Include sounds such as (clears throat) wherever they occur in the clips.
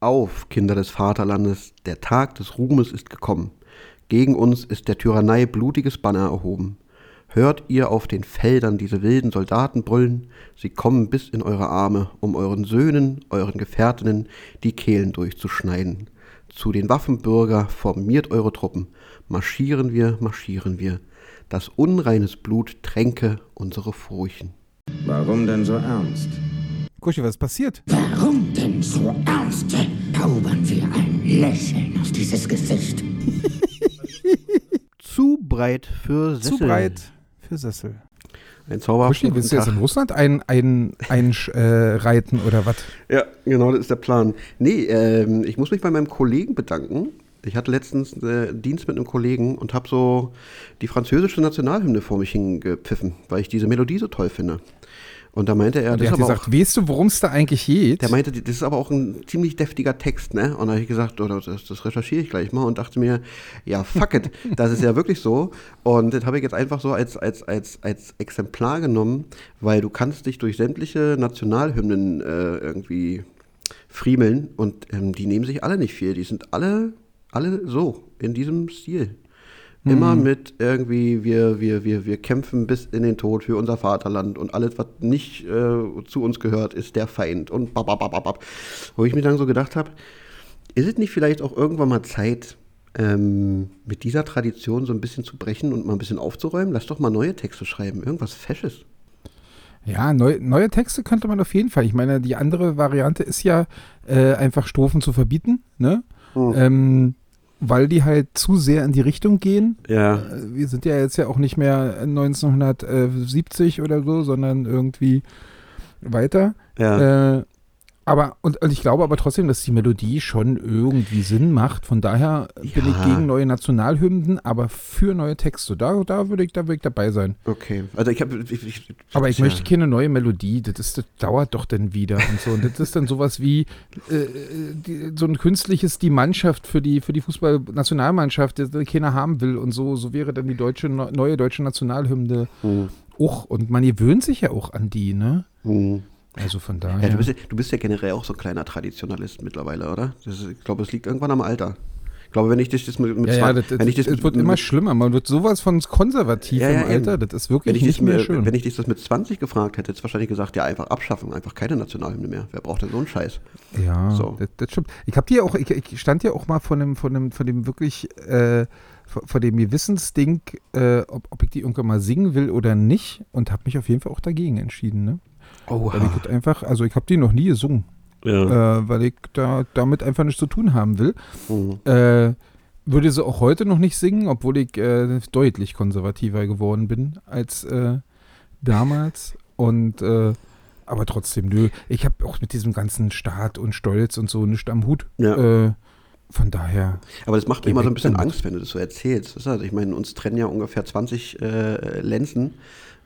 Auf, Kinder des Vaterlandes, der Tag des Ruhmes ist gekommen. Gegen uns ist der Tyrannei blutiges Banner erhoben. Hört ihr auf den Feldern diese wilden Soldaten brüllen, sie kommen bis in eure Arme, um euren Söhnen, euren Gefährtinnen die Kehlen durchzuschneiden. Zu den Waffenbürger formiert eure Truppen, marschieren wir, marschieren wir. Das unreines Blut tränke unsere Furchen. Warum denn so ernst? Kuschi, was ist passiert? Warum denn so ernst? Zaubern wir ein Lächeln auf dieses Gesicht. Zu breit für Sessel. Zu breit für Sessel. Ein zauberhaften Kuschi, willst du jetzt in. Russland ein, ein, ein (laughs) äh, reiten oder was? Ja, genau, das ist der Plan. Nee, ähm, ich muss mich bei meinem Kollegen bedanken. Ich hatte letztens äh, Dienst mit einem Kollegen und habe so die französische Nationalhymne vor mich hingepfiffen, weil ich diese Melodie so toll finde. Und da meinte er, Und das der hat aber gesagt, auch, weißt du, worum es da eigentlich geht? der meinte, das ist aber auch ein ziemlich deftiger Text, ne? Und da habe ich gesagt, oh, das, das recherchiere ich gleich mal und dachte mir, ja, fuck it, (laughs) das ist ja wirklich so. Und das habe ich jetzt einfach so als, als, als, als Exemplar genommen, weil du kannst dich durch sämtliche Nationalhymnen äh, irgendwie friemeln und ähm, die nehmen sich alle nicht viel. Die sind alle, alle so, in diesem Stil. Immer mit irgendwie, wir, wir, wir, wir kämpfen bis in den Tod für unser Vaterland und alles, was nicht äh, zu uns gehört, ist der Feind und bababababab. Wo ich mir dann so gedacht habe, ist es nicht vielleicht auch irgendwann mal Zeit, ähm, mit dieser Tradition so ein bisschen zu brechen und mal ein bisschen aufzuräumen? Lass doch mal neue Texte schreiben, irgendwas Fesches. Ja, neu, neue Texte könnte man auf jeden Fall. Ich meine, die andere Variante ist ja äh, einfach Strophen zu verbieten, ne? Hm. Ähm, weil die halt zu sehr in die Richtung gehen. Ja. Äh, Wir sind ja jetzt ja auch nicht mehr 1970 oder so, sondern irgendwie weiter. Ja. Äh, aber, und, und ich glaube aber trotzdem, dass die Melodie schon irgendwie Sinn macht. Von daher bin Ja. ich gegen neue Nationalhymnen, aber für neue Texte. Da, da würde ich, da würde ich dabei sein. okay. Also ich habe. Aber ich ja. möchte keine neue Melodie, das, ist, das dauert doch dann wieder und so. Und das ist dann sowas wie äh, die, so ein künstliches, die Mannschaft für die, für die Fußball-Nationalmannschaft, die keiner haben will und so. So wäre dann die deutsche, neue deutsche Nationalhymne Hm. auch. Und man gewöhnt sich ja auch an die, ne? Hm. Also von Ja, daher. du, bist ja, du bist ja generell auch so ein kleiner Traditionalist mittlerweile, oder? Ist, ich glaube, es liegt irgendwann am Alter. Ich glaube, wenn ich dich das mit, mit ja, ja, das, wenn ich das mit, wird immer schlimmer. Man wird sowas von konservativ Ja, ja, im Alter. Das ist wirklich ich, nicht mehr schön. wenn ich dich das mit 20 gefragt hätte, hättest du wahrscheinlich gesagt, ja, einfach abschaffen, einfach keine Nationalhymne mehr. Wer braucht denn so einen Scheiß? Ja, So. das, das stimmt. Ich habe dir auch, ich, ich stand ja auch mal von dem, von dem, von dem wirklich, äh, von, von dem Gewissensding, äh, ob, ob ich die irgendwann mal singen will oder nicht und habe mich auf jeden Fall auch dagegen entschieden, ne? Oh, Weil ich einfach, also ich habe die noch nie gesungen, ja. äh, weil ich da damit einfach nichts zu tun haben will. Mhm. Äh, würde sie auch heute noch nicht singen, obwohl ich äh, deutlich konservativer geworden bin als äh, damals. Und äh, aber trotzdem, nö. Ich habe auch mit diesem ganzen Staat und Stolz und so nichts am Hut. Ja. Äh, von daher. Aber das macht mir immer so ein bisschen. Angst, wenn du das so erzählst. Das also, ich meine, uns trennen ja ungefähr 20 äh, Lenzen.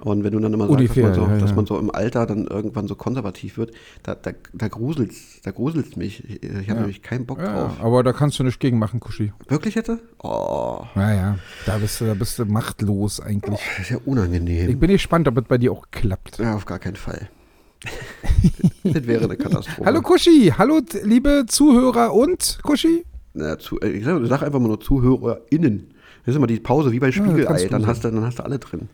Und wenn du dann immer sagst, Ungefähr, dass, man so, ja, dass ja. man so im Alter dann irgendwann so konservativ wird, da, da, da gruselt's, da gruselt's mich. Ich, ich habe Ja. nämlich keinen Bock Ja, drauf. aber da kannst du nichts gegen machen, Kuschi. Wirklich hätte? Oh, Naja, da bist du, da bist du machtlos eigentlich. das ist ja unangenehm. Ich bin gespannt, ob es bei dir auch klappt. ja, auf gar keinen Fall. (laughs) das wäre eine Katastrophe. Hallo Kuschi, hallo liebe Zuhörer und Kuschi. Na, zu, äh, ich sag, sag einfach mal nur ZuhörerInnen. Das ist immer die Pause wie bei Spiegelei. dann, hast du, dann hast du alle drin.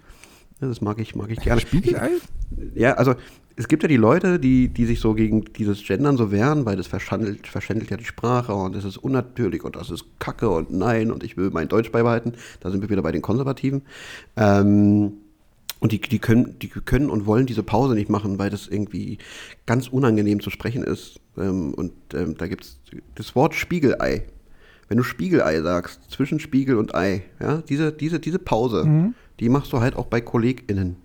Ja, das mag ich, mag ich gerne. Spiegelei? Ja, also es gibt ja die Leute, die, die sich so gegen dieses Gendern so wehren, weil das verschandelt, verschändelt ja die Sprache und das ist unnatürlich und das ist Kacke und nein und ich will mein Deutsch beibehalten. Da sind wir wieder bei den Konservativen. Ähm, und die, die, können, die können und wollen diese Pause nicht machen, weil das irgendwie ganz unangenehm zu sprechen ist. Ähm, und ähm, da gibt es das Wort Spiegelei. Wenn du Spiegelei sagst, zwischen Spiegel und Ei, ja, diese, diese, diese Pause, die machst du halt auch bei KollegInnen.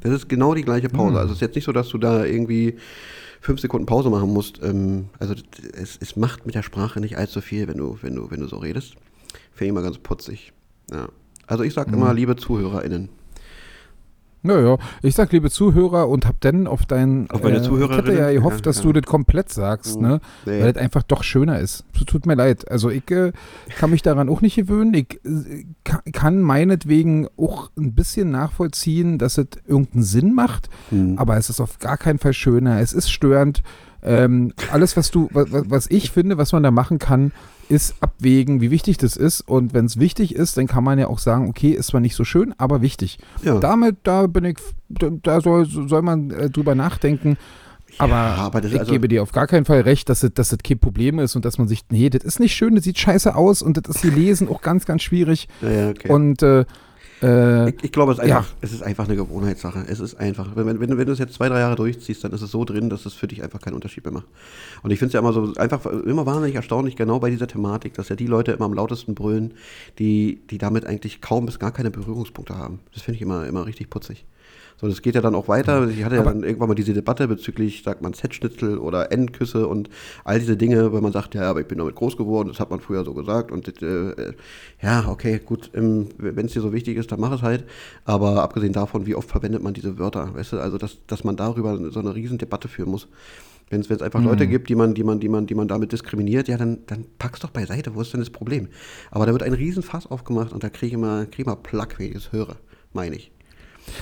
Das ist genau die gleiche Pause. Also es ist jetzt nicht so, dass du da irgendwie fünf Sekunden Pause machen musst. Ähm, also es, es macht mit der Sprache nicht allzu viel, wenn du, wenn du, wenn du so redest. Finde ich immer ganz putzig. Ja. Also ich sage immer, liebe ZuhörerInnen. Naja, ich sag liebe Zuhörer und hab dann auf deinen. Auf meine Ich hatte ja gehofft, Ja, dass ja. du das komplett sagst, Mhm. ne? Nee. Weil das einfach doch schöner ist. So tut mir leid. Also ich äh, kann mich daran auch nicht gewöhnen. Ich äh, ka- kann meinetwegen auch ein bisschen nachvollziehen, dass es irgendeinen Sinn macht, Hm. aber es ist auf gar keinen Fall schöner. Es ist störend. Ähm, alles, was du, was, was ich finde, was man da machen kann, ist abwägen, wie wichtig das ist. Und wenn es wichtig ist, dann kann man ja auch sagen, okay, ist zwar nicht so schön, aber wichtig. Ja. Damit, da bin ich, da- soll, soll man äh, drüber nachdenken. Aber, aber das ist ich also- gebe dir auf gar keinen Fall recht, dass das, dass das kein Problem ist und dass man sich, nee, das ist nicht schön, das sieht scheiße aus und das ist hier lesen auch ganz, ganz schwierig. Ja, ja, okay. Und äh, äh, Ich, ich glaube, es ist, Ja. einfach, es ist einfach eine Gewohnheitssache. Es ist einfach, wenn, wenn, wenn du es jetzt zwei, drei Jahre durchziehst, dann ist es so drin, dass es für dich einfach keinen Unterschied mehr macht. Und ich finde es ja immer so, einfach immer wahnsinnig erstaunlich, genau bei dieser Thematik, dass ja die Leute immer am lautesten brüllen, die, die damit eigentlich kaum bis gar keine Berührungspunkte haben. Das finde ich immer, immer richtig putzig. So, das geht ja dann auch weiter. Ich hatte ja Aber- dann irgendwann mal diese Debatte bezüglich, sagt man, Z-Schnitzel oder N-Küsse und all diese Dinge, wenn man sagt, ja, aber ich bin damit groß geworden, das hat man früher so gesagt und äh, äh, ja, okay, gut, ähm, wenn es dir so wichtig ist, dann mach es halt. Aber abgesehen davon, wie oft verwendet man diese Wörter, weißt du, also dass, dass man darüber so eine riesen Debatte führen muss. Wenn es einfach Leute gibt, die man, die man, die man, die man damit diskriminiert, ja, dann, dann pack's doch beiseite, wo ist denn das Problem? Aber da wird ein Riesenfass aufgemacht und da kriege ich immer, krieg ich immer Plack, wenn ich es höre, meine ich.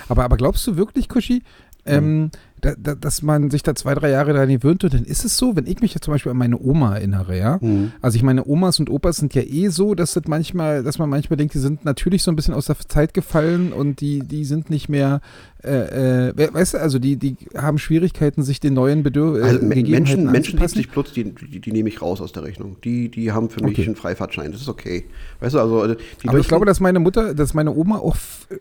Aber, aber glaubst du wirklich, Kuschi, ähm, da, da, dass man sich da zwei, drei Jahre daran gewöhnt und dann ist es so, wenn ich mich jetzt zum Beispiel an meine Oma erinnere, ja. Also ich meine, Omas und Opas sind ja eh so, dass das manchmal, dass man manchmal denkt, die sind natürlich so ein bisschen aus der Zeit gefallen und die, die sind nicht mehr, äh, äh, we- weißt du, also die, die haben Schwierigkeiten, sich den neuen Bedürfnissen Also Me- Menschen, Menschen anzupassen. 70 plus, die, die, die nehme ich raus aus der Rechnung. Die, die haben für mich Okay. einen Freifahrtschein. Das ist okay. Weißt du, also äh, die Aber ich glaube, dass meine Mutter, dass meine Oma auch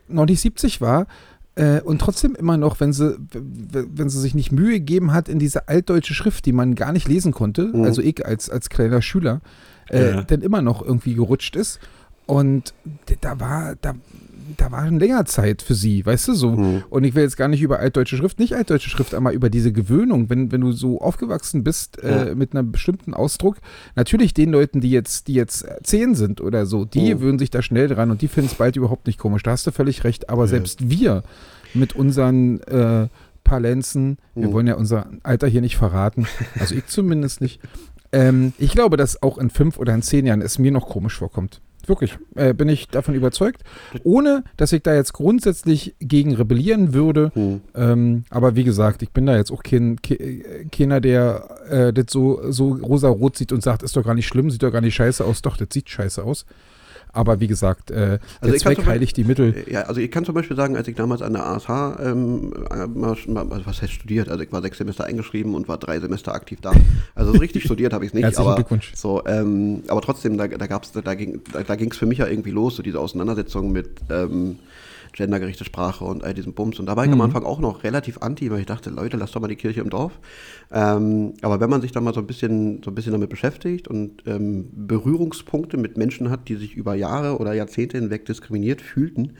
noch nicht 70 war äh, und trotzdem immer noch, wenn sie, wenn sie sich nicht Mühe gegeben hat in diese altdeutsche Schrift, die man gar nicht lesen konnte, Mhm. also ich als, als kleiner Schüler, äh, Ja. dann immer noch irgendwie gerutscht ist. Und da war, da, da war schon länger Zeit für sie, weißt du so. Mhm. Und ich will jetzt gar nicht über altdeutsche Schrift, nicht altdeutsche Schrift, aber über diese Gewöhnung, wenn, wenn du so aufgewachsen bist äh, Ja. mit einem bestimmten Ausdruck, natürlich den Leuten, die jetzt, die jetzt zehn sind oder so, die Mhm. gewöhnen sich da schnell dran und die finden es bald überhaupt nicht komisch. Da hast du völlig recht. Aber selbst wir mit unseren äh, Palenzen, wir Mhm. wollen ja unser Alter hier nicht verraten, also ich zumindest nicht. Ähm, ich glaube, dass auch in fünf oder in zehn Jahren es mir noch komisch vorkommt. Wirklich, äh, bin ich davon überzeugt. Ohne, dass ich da jetzt grundsätzlich gegen rebellieren würde. Hm. Ähm, aber wie gesagt, ich bin da jetzt auch kein, ke- keiner, der äh, das so, so rosa-rot sieht und sagt, ist doch gar nicht schlimm, sieht doch gar nicht scheiße aus. Doch, das sieht scheiße aus. Aber wie gesagt, äh, Also der Zweck heiligt die Mittel. Ja, also ich kann zum Beispiel sagen, als ich damals an der ASH, ähm, äh, also was heißt studiert, also ich war sechs Semester eingeschrieben und war drei Semester aktiv da. Also so richtig (laughs) studiert habe ich es nicht, Herzlichen aber Glückwunsch. so, ähm, aber trotzdem, da, da gab's, da ging, da, da ging es für mich ja irgendwie los, so diese Auseinandersetzung mit ähm, gendergerechte Sprache und all diesem Bums. Und da war ich am Anfang auch noch relativ anti, weil ich dachte, Leute, lasst doch mal die Kirche im Dorf. Ähm, aber wenn man sich dann mal so ein bisschen, so ein bisschen damit beschäftigt und ähm, Berührungspunkte mit Menschen hat, die sich über Jahre oder Jahrzehnte hinweg diskriminiert fühlten,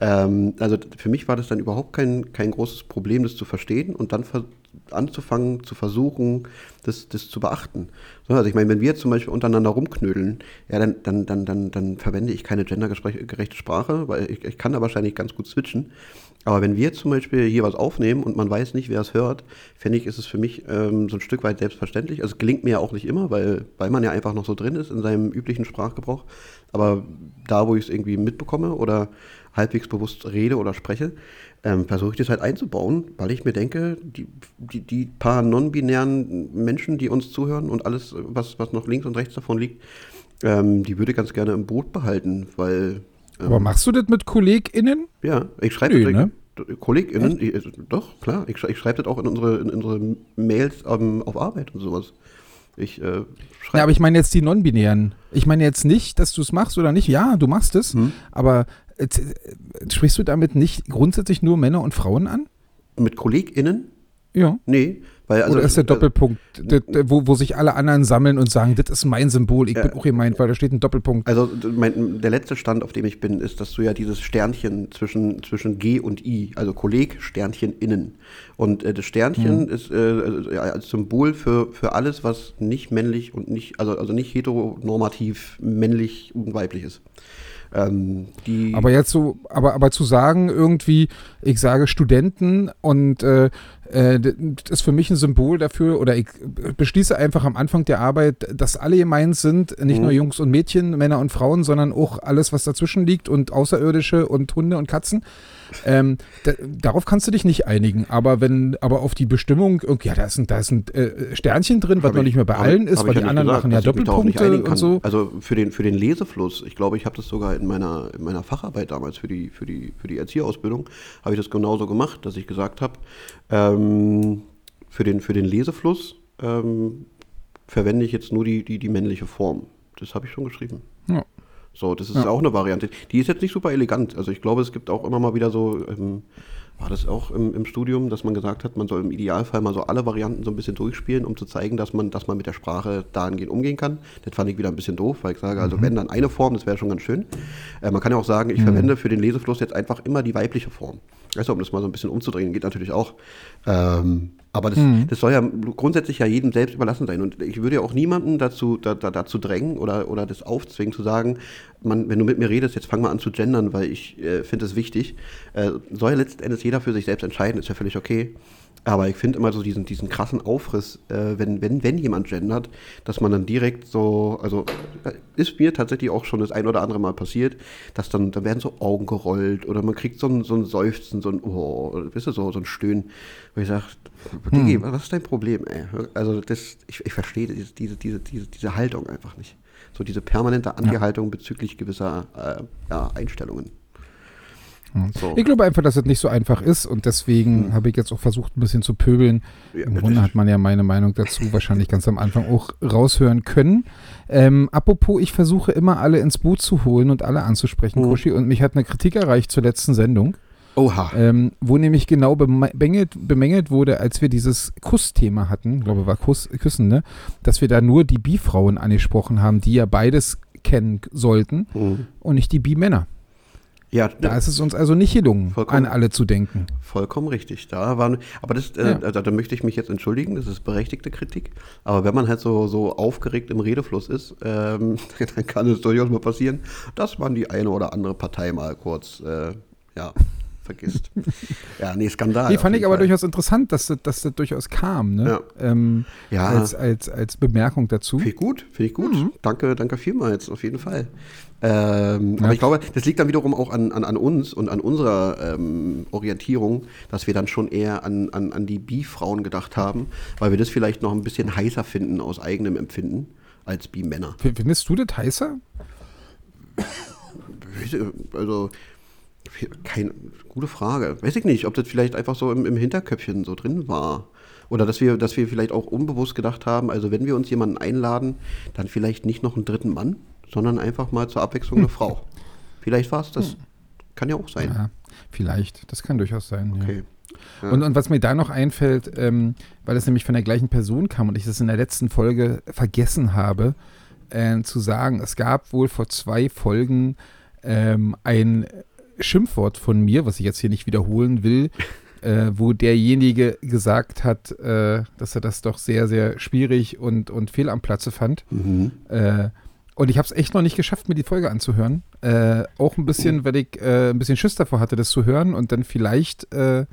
ähm, also für mich war das dann überhaupt kein, kein großes Problem, das zu verstehen und dann ver anzufangen zu versuchen, das, das zu beachten. So, also ich meine, wenn wir zum Beispiel untereinander rumknödeln, ja, dann, dann, dann, dann, dann verwende ich keine gendergerechte Sprache, weil ich, ich kann da wahrscheinlich ganz gut switchen. Aber wenn wir zum Beispiel hier was aufnehmen und man weiß nicht, wer es hört, finde ich, ist es für mich ähm, so ein Stück weit selbstverständlich. Also es gelingt mir ja auch nicht immer, weil, weil man ja einfach noch so drin ist in seinem üblichen Sprachgebrauch. Aber da, wo ich es irgendwie mitbekomme oder halbwegs bewusst rede oder spreche, ähm, versuche ich das halt einzubauen, weil ich mir denke, die, die, die paar non-binären Menschen, die uns zuhören und alles, was, was noch links und rechts davon liegt, ähm, die würde ich ganz gerne im Boot behalten, weil ähm, Aber machst du das mit KollegInnen? ja, ich schreibe Nö, das ne? KollegInnen, ich, also, doch, klar, ich, ich schreibe das auch in unsere, in unsere Mails ähm, auf Arbeit und sowas. Ich äh, Ja, aber ich meine jetzt die Non-Binären. Ich meine jetzt nicht, dass du es machst oder nicht. Ja, du machst es, Hm. aber sprichst du damit nicht grundsätzlich nur Männer und Frauen an? mit KollegInnen? Ja. Nee, weil also. Oder ist der äh, Doppelpunkt, d- wo, wo sich alle anderen sammeln und sagen, das ist mein Symbol, ich Ja. bin auch gemeint, weil da steht ein Doppelpunkt. Also mein, der letzte Stand, auf dem ich bin, ist, dass du ja dieses Sternchen zwischen, zwischen G und I, also Kolleg, Sternchen innen. Und äh, das Sternchen ist äh, äh, ja, als Symbol für, für alles, was nicht männlich und nicht, also, also nicht heteronormativ männlich und weiblich ist. Ähm, Aber jetzt so, aber, aber zu sagen, irgendwie, ich sage Studenten und äh, äh, das ist für mich ein Symbol dafür, oder ich beschließe einfach am Anfang der Arbeit, dass alle gemeint sind, nicht Mhm. nur Jungs und Mädchen, Männer und Frauen, sondern auch alles, was dazwischen liegt und Außerirdische und Hunde und Katzen. Ähm, da, darauf kannst du dich nicht einigen, aber wenn, aber auf die Bestimmung, ja, da ist ein, da ist ein äh, Sternchen drin, was noch ich- nicht mehr bei allen ist, weil die anderen gesagt, machen ja Doppelpunkte und so. Also für den, für den Lesefluss, ich glaube, ich habe das sogar in meiner, in meiner Facharbeit damals für die, für die, für die Erzieherausbildung, habe ich das genauso gemacht, dass ich gesagt habe, ähm, für, den, für den Lesefluss ähm, verwende ich jetzt nur die, die, die männliche Form. Das habe ich schon geschrieben. Ja. So, das ist Ja. auch eine Variante. Die ist jetzt nicht super elegant. Also ich glaube, es gibt auch immer mal wieder so, ähm, war das auch im, im Studium, dass man gesagt hat, man soll im Idealfall mal so alle Varianten so ein bisschen durchspielen, um zu zeigen, dass man, dass man mit der Sprache dahingehend umgehen kann. Das fand ich wieder ein bisschen doof, weil ich sage, also wenn dann eine Form, das wäre schon ganz schön. Äh, man kann ja auch sagen, ich verwende für den Lesefluss jetzt einfach immer die weibliche Form. Weißt du, um das mal so ein bisschen umzudrehen, geht natürlich auch. Ähm, aber das, das soll ja grundsätzlich ja jedem selbst überlassen sein. Und ich würde ja auch niemanden dazu, da, da, dazu drängen oder, oder das aufzwingen, zu sagen, man, wenn du mit mir redest, jetzt fang mal an zu gendern, weil ich äh, finde es wichtig. Äh, soll ja letzten Endes jeder für sich selbst entscheiden, ist ja völlig okay. Aber ich finde immer so diesen, diesen krassen Aufriss, äh, wenn, wenn, wenn jemand gendert, dass man dann direkt so, also äh, ist mir tatsächlich auch schon das ein oder andere Mal passiert, dass dann, dann werden so Augen gerollt oder man kriegt so ein, so ein Seufzen, so ein, oh, weißt du, so, so ein Stöhnen, wo ich sage, Digi, was ist dein Problem, ey? Also das, ich, ich verstehe diese, diese, diese, diese, diese Haltung einfach nicht. So diese permanente Angehaltung bezüglich gewisser äh, ja, Einstellungen. So. Ich glaube einfach, dass es nicht so einfach ist und deswegen habe ich jetzt auch versucht, ein bisschen zu pöbeln. Ja, Im Grunde hat man ja meine Meinung dazu wahrscheinlich ganz am Anfang auch raushören können. Ähm, apropos, ich versuche immer alle ins Boot zu holen und alle anzusprechen, Mhm. Kuschi, und mich hat eine Kritik erreicht zur letzten Sendung, Oha. ähm, wo nämlich genau bemängelt, bemängelt wurde, als wir dieses Kussthema hatten, ich glaube, war Kuss, Küssen, ne? dass wir da nur die Bi-Frauen angesprochen haben, die ja beides kennen sollten Mhm. und nicht die Bi-Männer. Ja, Da ist es uns also nicht gelungen, an alle zu denken. Vollkommen richtig. Da waren, aber das, äh, Ja. also, da möchte ich mich jetzt entschuldigen, das ist berechtigte Kritik. Aber wenn man halt so, so aufgeregt im Redefluss ist, ähm, (laughs) dann kann es durchaus mal passieren, dass man die eine oder andere Partei mal kurz, äh, ja, vergisst. (laughs) ja, nee, Skandal. Nee, fand ich aber Fall. durchaus interessant, dass das, dass das durchaus kam, ne? Ja. Ähm, Ja. als, als, als Bemerkung dazu. Finde ich gut, finde ich gut. Mhm. Danke, danke vielmals, auf jeden Fall. Ähm, Ja. Aber ich glaube, das liegt dann wiederum auch an, an, an uns und an unserer ähm, Orientierung, dass wir dann schon eher an, an, an die Bi-Frauen gedacht haben, weil wir das vielleicht noch ein bisschen heißer finden aus eigenem Empfinden als Bi-Männer. Findest du das heißer? Also, keine gute Frage. Weiß ich nicht, ob das vielleicht einfach so im, im Hinterköpfchen so drin war. Oder dass wir, dass wir vielleicht auch unbewusst gedacht haben, also wenn wir uns jemanden einladen, dann vielleicht nicht noch einen dritten Mann, sondern einfach mal zur Abwechslung eine (laughs) Frau. Vielleicht war es das. Kann ja auch sein. Ja, vielleicht. Das kann durchaus sein. Okay. Ja. Und, und was mir da noch einfällt, ähm, weil es nämlich von der gleichen Person kam und ich das in der letzten Folge vergessen habe, äh, zu sagen, es gab wohl vor zwei Folgen ähm, ein Schimpfwort von mir, was ich jetzt hier nicht wiederholen will, (laughs) äh, wo derjenige gesagt hat, äh, dass er das doch sehr, sehr schwierig und, und fehl am Platze fand. Mhm. Äh, und ich habe es echt noch nicht geschafft, mir die Folge anzuhören. Äh, auch ein bisschen, weil ich äh, ein bisschen Schiss davor hatte, das zu hören und dann vielleicht äh,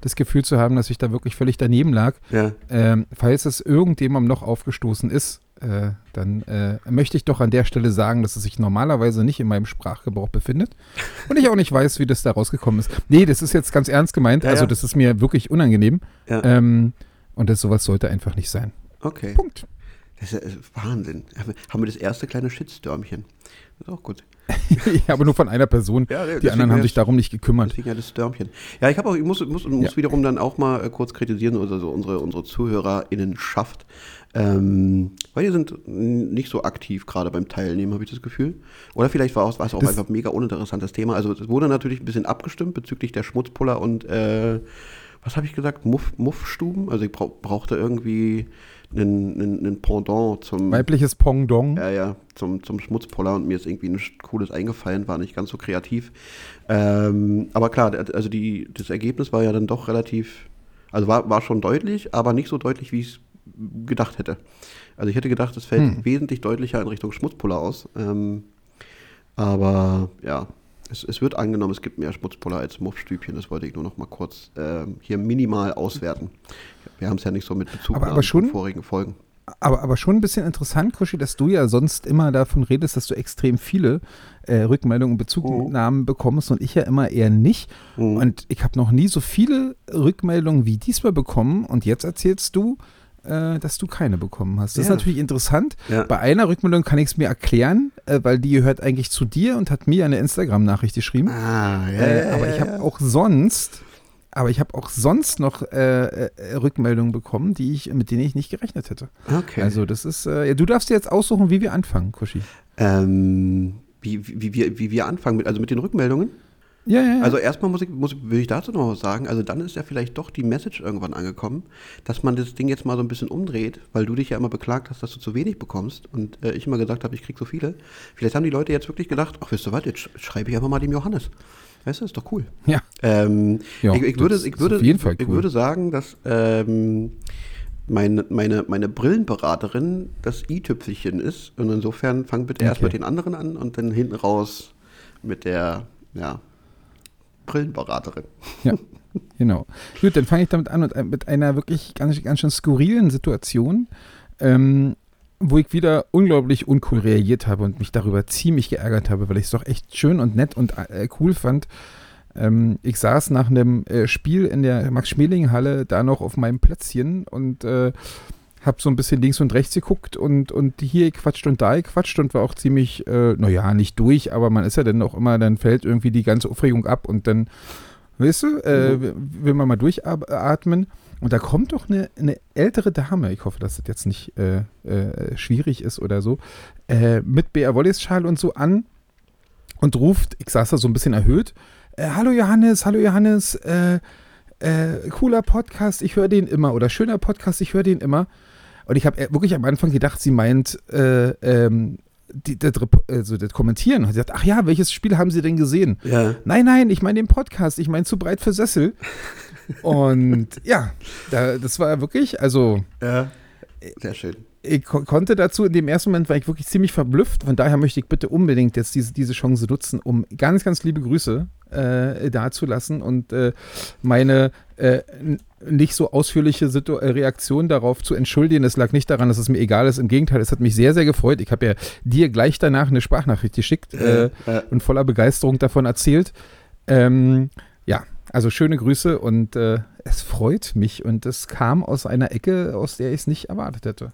das Gefühl zu haben, dass ich da wirklich völlig daneben lag. Ja. Ähm, falls es irgendjemandem noch aufgestoßen ist, äh, dann äh, möchte ich doch an der Stelle sagen, dass es sich normalerweise nicht in meinem Sprachgebrauch befindet und ich auch nicht weiß, wie das da rausgekommen ist. Nee, das ist jetzt ganz ernst gemeint. Ja, also das ist mir wirklich unangenehm. Ja. Ähm, und das sowas sollte einfach nicht sein. Okay. Punkt. Das ist ja Wahnsinn. Haben wir das erste kleine Shitstürmchen. Das ist auch gut. (laughs) ja, aber nur von einer Person. Ja, die anderen haben sich darum nicht gekümmert. Deswegen ja das Stürmchen. Ja, ich habe auch, ich muss, muss, muss Ja. wiederum dann auch mal äh, kurz kritisieren, also so unsere, unsere ZuhörerInnenschaft. Ähm, weil die sind nicht so aktiv gerade beim Teilnehmen, habe ich das Gefühl. Oder vielleicht war es auch Das- einfach ein mega uninteressantes Thema. Also es wurde natürlich ein bisschen abgestimmt bezüglich der Schmutzpuller und äh, was habe ich gesagt? Muff, Muffstuben. Also ich brauch, brauchte irgendwie einen, Pendant zum Weibliches Pongdong. ja, ja, zum, zum Schmutzpuller und mir ist irgendwie nichts Cooles eingefallen, war nicht ganz so kreativ. Ähm, aber klar, also die, das Ergebnis war ja dann doch relativ, also war, war schon deutlich, aber nicht so deutlich, wie ich es gedacht hätte. Also ich hätte gedacht, es fällt Hm. wesentlich deutlicher in Richtung Schmutzpuller aus. Ähm, aber ja, Es, es wird angenommen, es gibt mehr Schmutzpuller als Muffstübchen. Das wollte ich nur noch mal kurz ähm, hier minimal auswerten. Wir haben es ja nicht so mit Bezug Aber- aber schon- vorigen Folgen. Aber, aber schon ein bisschen interessant, Kuschi, dass du ja sonst immer davon redest, dass du extrem viele äh, Rückmeldungen und Bezugnahmen bekommst und ich ja immer eher nicht. Und ich habe noch nie so viele Rückmeldungen wie diesmal bekommen und jetzt erzählst du, äh, dass du keine bekommen hast. Das ist Ja. natürlich interessant. Ja. Bei einer Rückmeldung kann ich es mir erklären, äh, weil die gehört eigentlich zu dir und hat mir eine Instagram-Nachricht geschrieben. Ah, ja, Äh, aber ich habe auch sonst, aber ich habe auch sonst noch äh, äh, Rückmeldungen bekommen, die ich, mit denen ich nicht gerechnet hätte. Okay. Also das ist, äh, ja, du darfst dir jetzt aussuchen, wie wir anfangen, Kuschi. ähm, wie, wie, wie, wir, wie wir anfangen, mit, also mit den Rückmeldungen. Ja, ja, ja. Also erstmal muss ich, muss, will ich dazu noch was sagen. Also dann ist ja vielleicht doch die Message irgendwann angekommen, dass man das Ding jetzt mal so ein bisschen umdreht, weil du dich ja immer beklagt hast, dass du zu wenig bekommst und äh, ich immer gesagt habe, ich krieg so viele. Vielleicht haben die Leute jetzt wirklich gedacht, ach, wisst ihr was, jetzt sch- schreibe ich einfach mal dem Johannes. Weißt du, ist doch cool. ja. Ähm, Ja, ich, ich, würde, ich, würde, Fall ich cool. würde sagen, dass ähm, meine, meine, meine Brillenberaterin das i-Tüpfelchen ist. Und insofern fang bitte erst Okay. mit den anderen an und dann hinten raus mit der ja, Brillenberaterin. Ja, genau. Gut, dann fange ich damit an und äh, mit einer wirklich ganz, ganz schön skurrilen Situation, ähm, wo ich wieder unglaublich uncool reagiert habe und mich darüber ziemlich geärgert habe, weil ich es doch echt schön und nett und äh, cool fand. Ähm, ich saß nach einem äh, Spiel in der Max-Schmeling-Halle da noch auf meinem Plätzchen und äh, habe so ein bisschen links und rechts geguckt und, und hier gequatscht und da gequatscht und war auch ziemlich, äh, naja, nicht durch, aber man ist ja dann auch immer, dann fällt irgendwie die ganze Aufregung ab und dann, weißt du, äh, will man mal durchatmen. Und da kommt doch eine, eine ältere Dame, ich hoffe, dass das jetzt nicht äh, äh, schwierig ist oder so, äh, mit Bea Wollis Schal und so an und ruft, ich saß da so ein bisschen erhöht, äh, hallo Johannes, hallo Johannes, äh, äh, cooler Podcast, ich höre den immer oder schöner Podcast, ich höre den immer. Und ich habe wirklich am Anfang gedacht, sie meint äh, ähm, die, das, also das Kommentieren. Und sie sagt, ach ja, welches Spiel haben Sie denn gesehen? Ja. Nein, nein, ich meine den Podcast, ich meine zu breit für Sessel. (laughs) Und ja, da, das war wirklich, also Ja. Sehr schön. Ich ko konnte dazu, in dem ersten Moment war ich wirklich ziemlich verblüfft. Von daher möchte ich bitte unbedingt jetzt diese, diese Chance nutzen, um ganz, ganz liebe Grüße äh, dazulassen und äh, meine äh, nicht so ausführliche Situ äh, Reaktion darauf zu entschuldigen. Es lag nicht daran, dass es mir egal ist. Im Gegenteil, es hat mich sehr, sehr gefreut. Ich habe ja dir gleich danach eine Sprachnachricht geschickt äh, äh. und voller Begeisterung davon erzählt. Ähm, ja, also schöne Grüße und äh, es freut mich und es kam aus einer Ecke, aus der ich es nicht erwartet hätte.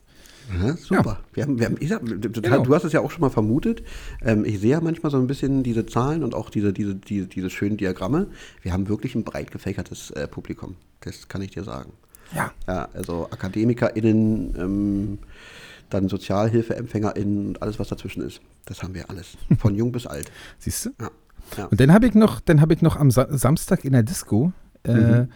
Aha, super. Wir haben, wir haben, ich sag, total, Genau. Du hast es ja auch schon mal vermutet. Ähm, ich sehe ja manchmal so ein bisschen diese Zahlen und auch diese, diese, diese, diese schönen Diagramme. Wir haben wirklich ein breit gefächertes äh, Publikum. Das kann ich dir sagen. Ja. Ja, also AkademikerInnen, ähm, dann SozialhilfeempfängerInnen und alles, was dazwischen ist. Das haben wir alles. (laughs) Von jung bis alt. Siehst du? Ja. Und dann habe ich noch, dann habe ich noch am Sa Samstag in der Disco äh,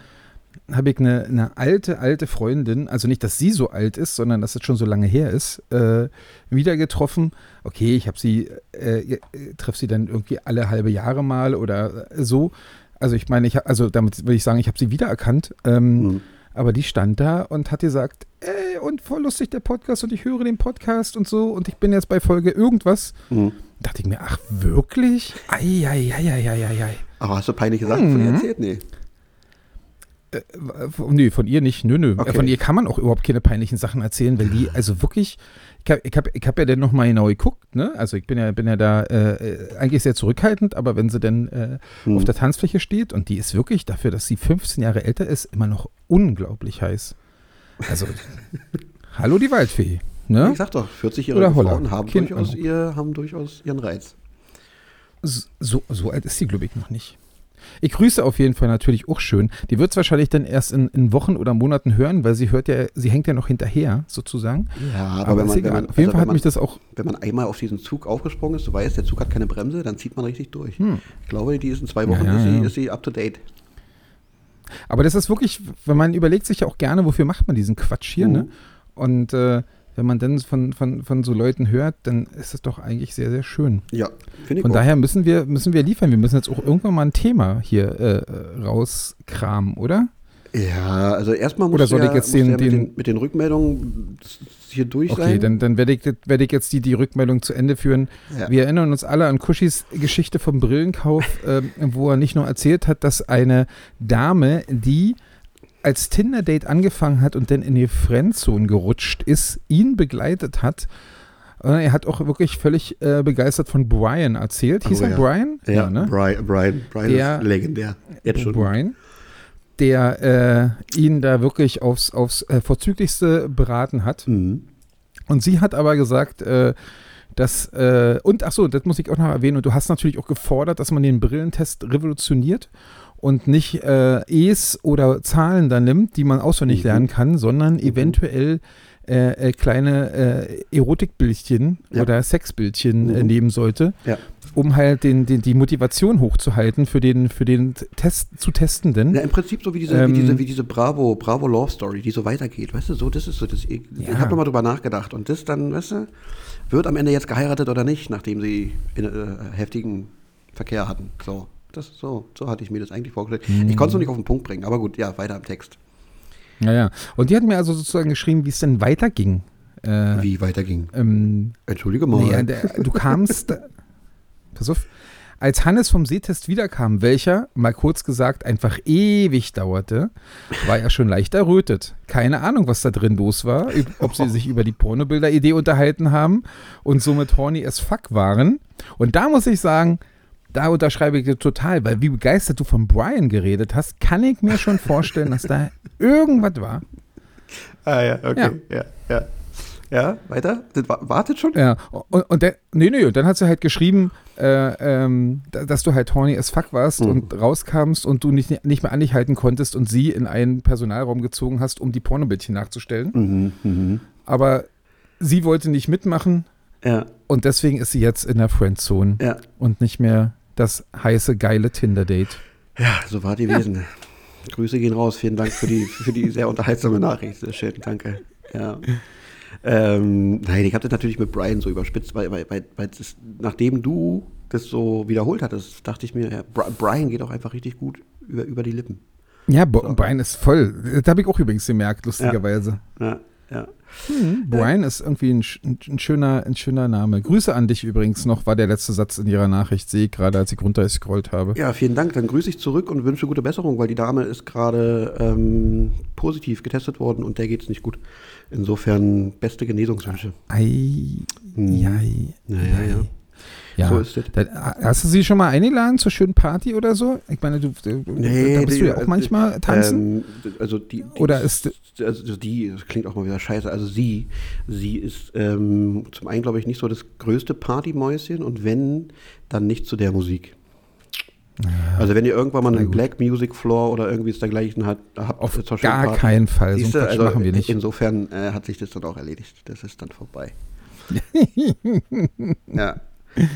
habe ich eine, eine alte, alte Freundin, also nicht, dass sie so alt ist, sondern dass es schon so lange her ist, äh, wieder getroffen. Okay, ich habe sie, äh, äh, treffe sie dann irgendwie alle halbe Jahre mal oder äh, so. Also ich meine, ich hab, also damit will ich sagen, ich habe sie wiedererkannt. Ähm, Mhm. Aber die stand da und hat gesagt, ey, und voll lustig der Podcast und ich höre den Podcast und so und ich bin jetzt bei Folge irgendwas. Mhm. Dachte ich mir, ach wirklich? Eieieiei. Aber hast du peinliche Sachen von ihr Mhm. erzählt? Nee. Äh, nee, von ihr nicht. Nö, nö. Okay. Von ihr kann man auch überhaupt keine peinlichen Sachen erzählen, weil die, also wirklich, ich habe ich hab, ich hab ja dann nochmal genau geguckt, ne? Also ich bin ja, bin ja da äh, eigentlich sehr zurückhaltend, aber wenn sie dann äh, Hm. auf der Tanzfläche steht und die ist wirklich dafür, dass sie 15 Jahre älter ist, immer noch unglaublich heiß. Also, (laughs) hallo die Waldfee, ne? Ich sag doch, 40-jährige Oder Holla. Frauen haben Kind- durchaus, ihr, haben durchaus ihren Reiz. So, so alt ist sie, glaube ich, noch nicht. Ich grüße auf jeden Fall natürlich auch schön. Die wird es wahrscheinlich dann erst in, in Wochen oder Monaten hören, weil sie hört ja, sie hängt ja noch hinterher, sozusagen. Ja, aber, Aber, wenn, man, wenn, man, auf jeden also Fall hat man, mich das auch. wenn man einmal auf diesen Zug aufgesprungen ist, du weißt, der Zug hat keine Bremse, dann zieht man richtig durch. Hm. Ich glaube, die ist in zwei Wochen Ja, ja, ist, sie, ja. ist sie up to date. Aber das ist wirklich, wenn man überlegt sich ja auch gerne, wofür macht man diesen Quatsch hier, Mhm. ne? Und äh, wenn man dann von, von, von so Leuten hört, dann ist es doch eigentlich sehr, sehr schön. Ja, finde ich Von auch. daher müssen wir, müssen wir liefern. Wir müssen jetzt auch irgendwann mal ein Thema hier äh, äh, rauskramen, oder? Ja, also erstmal muss Oder soll ja, ich jetzt den- ja mit, den- den, mit den Rückmeldungen hier durch Okay, sein. dann, dann werde ich, werd ich jetzt die, die Rückmeldung zu Ende führen. Ja. Wir erinnern uns alle an Kuschis Geschichte vom Brillenkauf, (laughs) ähm, wo er nicht nur erzählt hat, dass eine Dame, die als Tinder-Date angefangen hat und dann in die Friendzone gerutscht ist, ihn begleitet hat. Äh, Er hat auch wirklich völlig äh, begeistert von Brian erzählt. Hieß Oh, er ja. Brian? ja, ne? Brian, Brian, Brian Der- ist legendär. Jetzt schon. Brian, der äh, ihn da wirklich aufs, aufs äh, Vorzüglichste beraten hat. Mhm. Und sie hat aber gesagt, äh, dass, äh, und ach so, das muss ich auch noch erwähnen, und du hast natürlich auch gefordert, dass man den Brillentest revolutioniert und nicht äh, E's oder Zahlen da nimmt, die man auswendig Mhm. lernen kann, sondern eventuell äh, äh, kleine äh, Erotikbildchen Ja. oder Sexbildchen äh, Mhm. nehmen sollte, Ja. um halt den, den, die Motivation hochzuhalten für den, für den Test zu Testenden. Ja, im Prinzip so wie diese, Ähm, wie diese, wie diese Bravo, Bravo Love Story, die so weitergeht. Weißt du, so, das ist so, das, ich, ich Ja. habe nochmal drüber nachgedacht. Und das dann, weißt du, wird am Ende jetzt geheiratet oder nicht, nachdem sie in, äh, heftigen Verkehr hatten. So, das, so, so hatte ich mir das eigentlich vorgestellt. Ich konnte es noch nicht auf den Punkt bringen, aber gut, ja, weiter im Text. Naja, und die hat mir also sozusagen geschrieben, wie es denn weiterging. Äh, Wie weiterging. ähm, Entschuldige mal. Nee, du kamst, (laughs) pass auf, als Hannes vom Sehtest wiederkam, welcher, mal kurz gesagt, einfach ewig dauerte, war er schon leicht errötet. Keine Ahnung, was da drin los war, ob sie sich über die Pornobilder-Idee unterhalten haben und somit horny as fuck waren. Und da muss ich sagen, da unterschreibe ich dir total, weil wie begeistert du von Brian geredet hast, kann ich mir schon vorstellen, dass da (laughs) irgendwas war. ah, ja, okay. Ja, ja. Ja, weiter? Das wa- wartet schon? Ja, und, und der, nee, nee, dann hat sie halt geschrieben, äh, ähm, da- dass du halt horny as fuck warst Mhm. und rauskamst und du nicht, nicht mehr an dich halten konntest und sie in einen Personalraum gezogen hast, um die Pornobildchen nachzustellen. Mhm, mhm. Aber sie wollte nicht mitmachen Ja, und deswegen ist sie jetzt in der Friendzone ja. und nicht mehr das heiße, geile Tinder-Date. Ja, so war die gewesen. Grüße gehen raus. Vielen Dank für die, für die sehr unterhaltsame Nachricht. Sehr schön, danke. Ja. Ähm, nein, ich habe das natürlich mit Brian so überspitzt, weil, weil, weil, das, nachdem du das so wiederholt hattest, dachte ich mir, ja, Bri- Brian geht auch einfach richtig gut über, über die Lippen. Ja, Bo Brian ist voll. Das habe ich auch übrigens gemerkt, lustigerweise. Ja, ja. Brian ist irgendwie ein, ein, schöner, ein schöner Name. Grüße an dich übrigens noch, war der letzte Satz in ihrer Nachricht, sehe ich gerade, als ich runtergescrollt habe. ja, vielen Dank. Dann grüße ich zurück und wünsche gute Besserung, weil die Dame ist gerade ähm, positiv getestet worden und der geht es nicht gut. Insofern beste Genesungswünsche. Ei, Hm. ei, Ja, ja, ja. Ja. So ist es. Da, hast du sie schon mal eingeladen zur schönen Party oder so? Ich meine, du, du Nee, da bist die- du ja auch äh, manchmal tanzen. Ähm, also die, die Oder ist- also die das klingt auch mal wieder scheiße. Also sie, sie ist ähm, zum einen glaube ich nicht so das größte Partymäuschen und wenn dann nicht zu der Musik. Also wenn ihr irgendwann mal einen. Black Music Floor oder irgendwie es dergleichen hat, habt Auf zur gar Party, keinen Fall. So Quatsch also machen wir nicht. Insofern äh, hat sich das dann auch erledigt. Das ist dann vorbei. (laughs) ja. (laughs)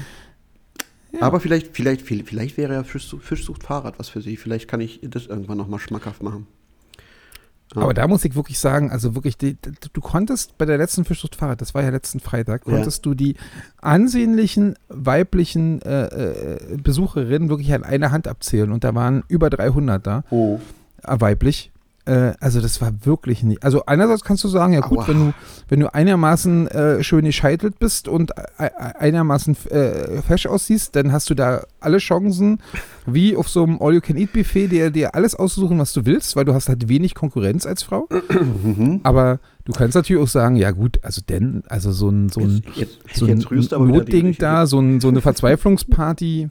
Aber vielleicht, vielleicht, vielleicht wäre ja Fischsucht, Fischsucht Fahrrad was für sie. Vielleicht kann ich das irgendwann nochmal schmackhaft machen. Ja. Aber da muss ich wirklich sagen, also wirklich, die, du, konntest bei der letzten Fischsucht Fahrrad, das war ja letzten Freitag, Ja. konntest du die ansehnlichen weiblichen äh, äh, Besucherinnen wirklich an einer Hand abzählen und da waren über 300 da, Oh. äh, weiblich. Äh, also das war wirklich nicht. Also einerseits kannst du sagen, ja gut, Aua. wenn du, wenn du einigermaßen äh, schön gescheitelt bist und e- e- einigermaßen äh, fesch aussiehst, dann hast du da alle Chancen, wie auf so einem All-You-Can-Eat-Buffet, dir, dir alles aussuchen, was du willst, weil du hast halt wenig Konkurrenz als Frau. Mhm. Aber du kannst natürlich auch sagen, ja gut, also denn, also so ein, so ein, Jetzt, jetzt, so ein Notding da, so, ein, so eine Verzweiflungsparty,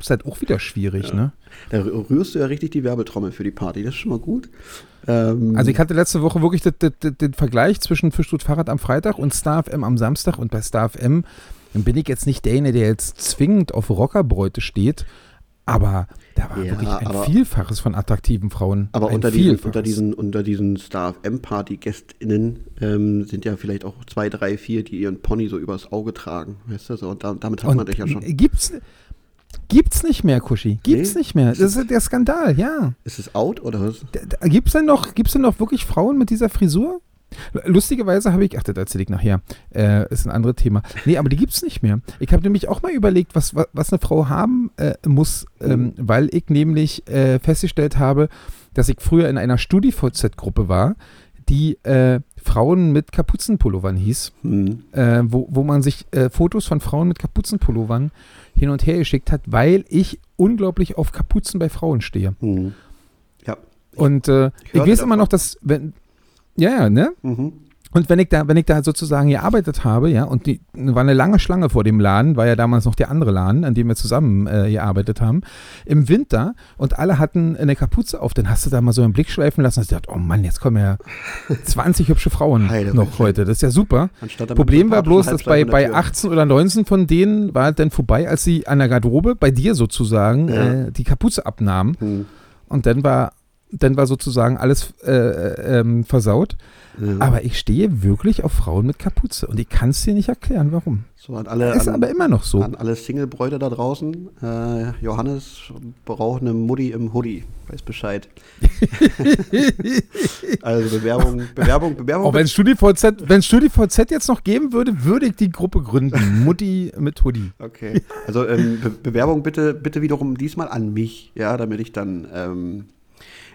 ist halt auch wieder schwierig, ne? Da rührst du ja richtig die Werbetrommel für die Party. Das ist schon mal gut. Ähm, Also ich hatte letzte Woche wirklich den, den, den Vergleich zwischen Fischstut Fahrrad am Freitag und Star FM am Samstag und bei Star FM bin ich jetzt nicht derjenige, der jetzt zwingend auf Rockerbräute steht, aber da war Ja, wirklich ein aber- Vielfaches von attraktiven Frauen. aber unter diesen, unter diesen, unter diesen Star FM Party GästInnen ähm, sind ja vielleicht auch zwei, drei, vier, die ihren Pony so übers Auge tragen. Weißt du, so, und da, damit hat man dich ja schon. Gibt's, gibt's nicht mehr, Kuschi. Gibt's Nee? nicht mehr. Das ist der Skandal, ja. Ist es out oder was? Gibt's denn noch, gibt's denn noch wirklich Frauen mit dieser Frisur? Lustigerweise habe ich, ach, das erzähle ich nachher, äh, ist ein anderes Thema. Nee, aber die gibt es nicht mehr. Ich habe nämlich auch mal überlegt, was, was, was eine Frau haben äh, muss, ähm, weil ich nämlich äh, festgestellt habe, dass ich früher in einer StudiVZ-Gruppe war, die äh, Frauen mit Kapuzenpullovern hieß, Hm. äh, wo, wo man sich äh, Fotos von Frauen mit Kapuzenpullovern hin und her geschickt hat, weil ich unglaublich auf Kapuzen bei Frauen stehe. Hm. Ja. Und äh, Ich ich, weiß immer noch, dass, wenn, ja, ja, ne? Mhm. Und wenn ich da, wenn ich da sozusagen gearbeitet habe, ja, und die war eine lange Schlange vor dem Laden, war ja damals noch der andere Laden, an dem wir zusammen äh, gearbeitet haben, im Winter und alle hatten eine Kapuze auf, dann hast du da mal so einen Blick schweifen lassen und hast gedacht, oh Mann, jetzt kommen ja (laughs) 20 hübsche Frauen Heide noch heute. Das ist ja super. Problem war bloß, dass bei, bei Halbschlag an der 18 oder 19 von denen war es dann vorbei, als sie an der Garderobe, bei dir sozusagen, Ja. äh, die Kapuze abnahmen. Hm. Und dann war, dann war sozusagen alles äh, äh, ähm, versaut. Ja. Aber ich stehe wirklich auf Frauen mit Kapuze und ich kann es dir nicht erklären, warum. So an alle, Ist an, aber immer noch so. an alle Single-Bräute da draußen. Äh, Johannes braucht eine Mutti im Hoodie. Weiß Bescheid. (laughs) also Bewerbung, Bewerbung, Bewerbung. Auch wenn es StudiVZ, wenn StudiVZ jetzt noch geben würde, würde ich die Gruppe gründen. (laughs) Mutti mit Hoodie. Okay. Also ähm, Be Bewerbung bitte, bitte wiederum diesmal an mich, ja, damit ich dann ähm,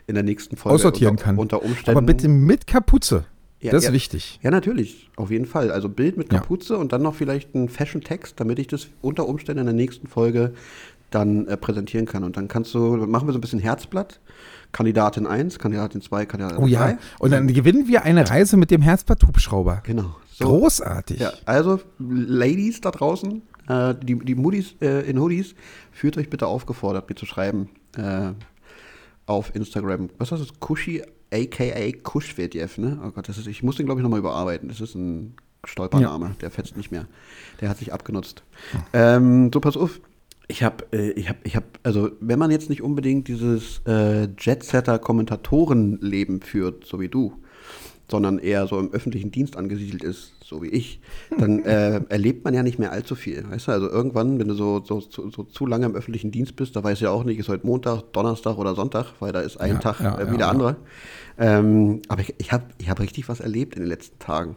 in der nächsten Folge Aussortieren unter, kann. unter Umständen. Aber bitte mit Kapuze. Ja, das ist ja. wichtig. Ja, natürlich, auf jeden Fall. Also Bild mit Ja. Kapuze und dann noch vielleicht ein Fashion-Text, damit ich das unter Umständen in der nächsten Folge dann äh, präsentieren kann. Und dann kannst du, dann machen wir so ein bisschen Herzblatt. Kandidatin 1, Kandidatin 2, Kandidatin 3. Oh ja. Und dann gewinnen wir eine Reise mit dem Herzblatt-Hubschrauber. Genau. So. Großartig. Ja, also Ladies da draußen, äh, die, die Muttis äh, in Hoodies, fühlt euch bitte aufgefordert, mir zu schreiben äh, auf Instagram. Was ist das? Kushi, aka Kuschwedjew, ne? Oh Gott, das ist, ich muss den, glaube ich, nochmal überarbeiten. Das ist ein Stolpername, der fetzt nicht mehr. Der hat sich abgenutzt. Ähm, so, pass auf. Ich habe, äh, ich habe, ich habe, also wenn man jetzt nicht unbedingt dieses äh, Jet-Setter-Kommentatorenleben führt, so wie du, sondern eher so im öffentlichen Dienst angesiedelt ist, so wie ich, dann (laughs) äh, erlebt man ja nicht mehr allzu viel. Weißt du, also irgendwann, wenn du so, so, so, so zu lange im öffentlichen Dienst bist, da weißt du ja auch nicht, ist heute Montag, Donnerstag oder Sonntag, weil da ist ein Ja, Tag ja, äh, wie der ja. andere. Ähm, aber ich, ich habe ich hab richtig was erlebt in den letzten Tagen.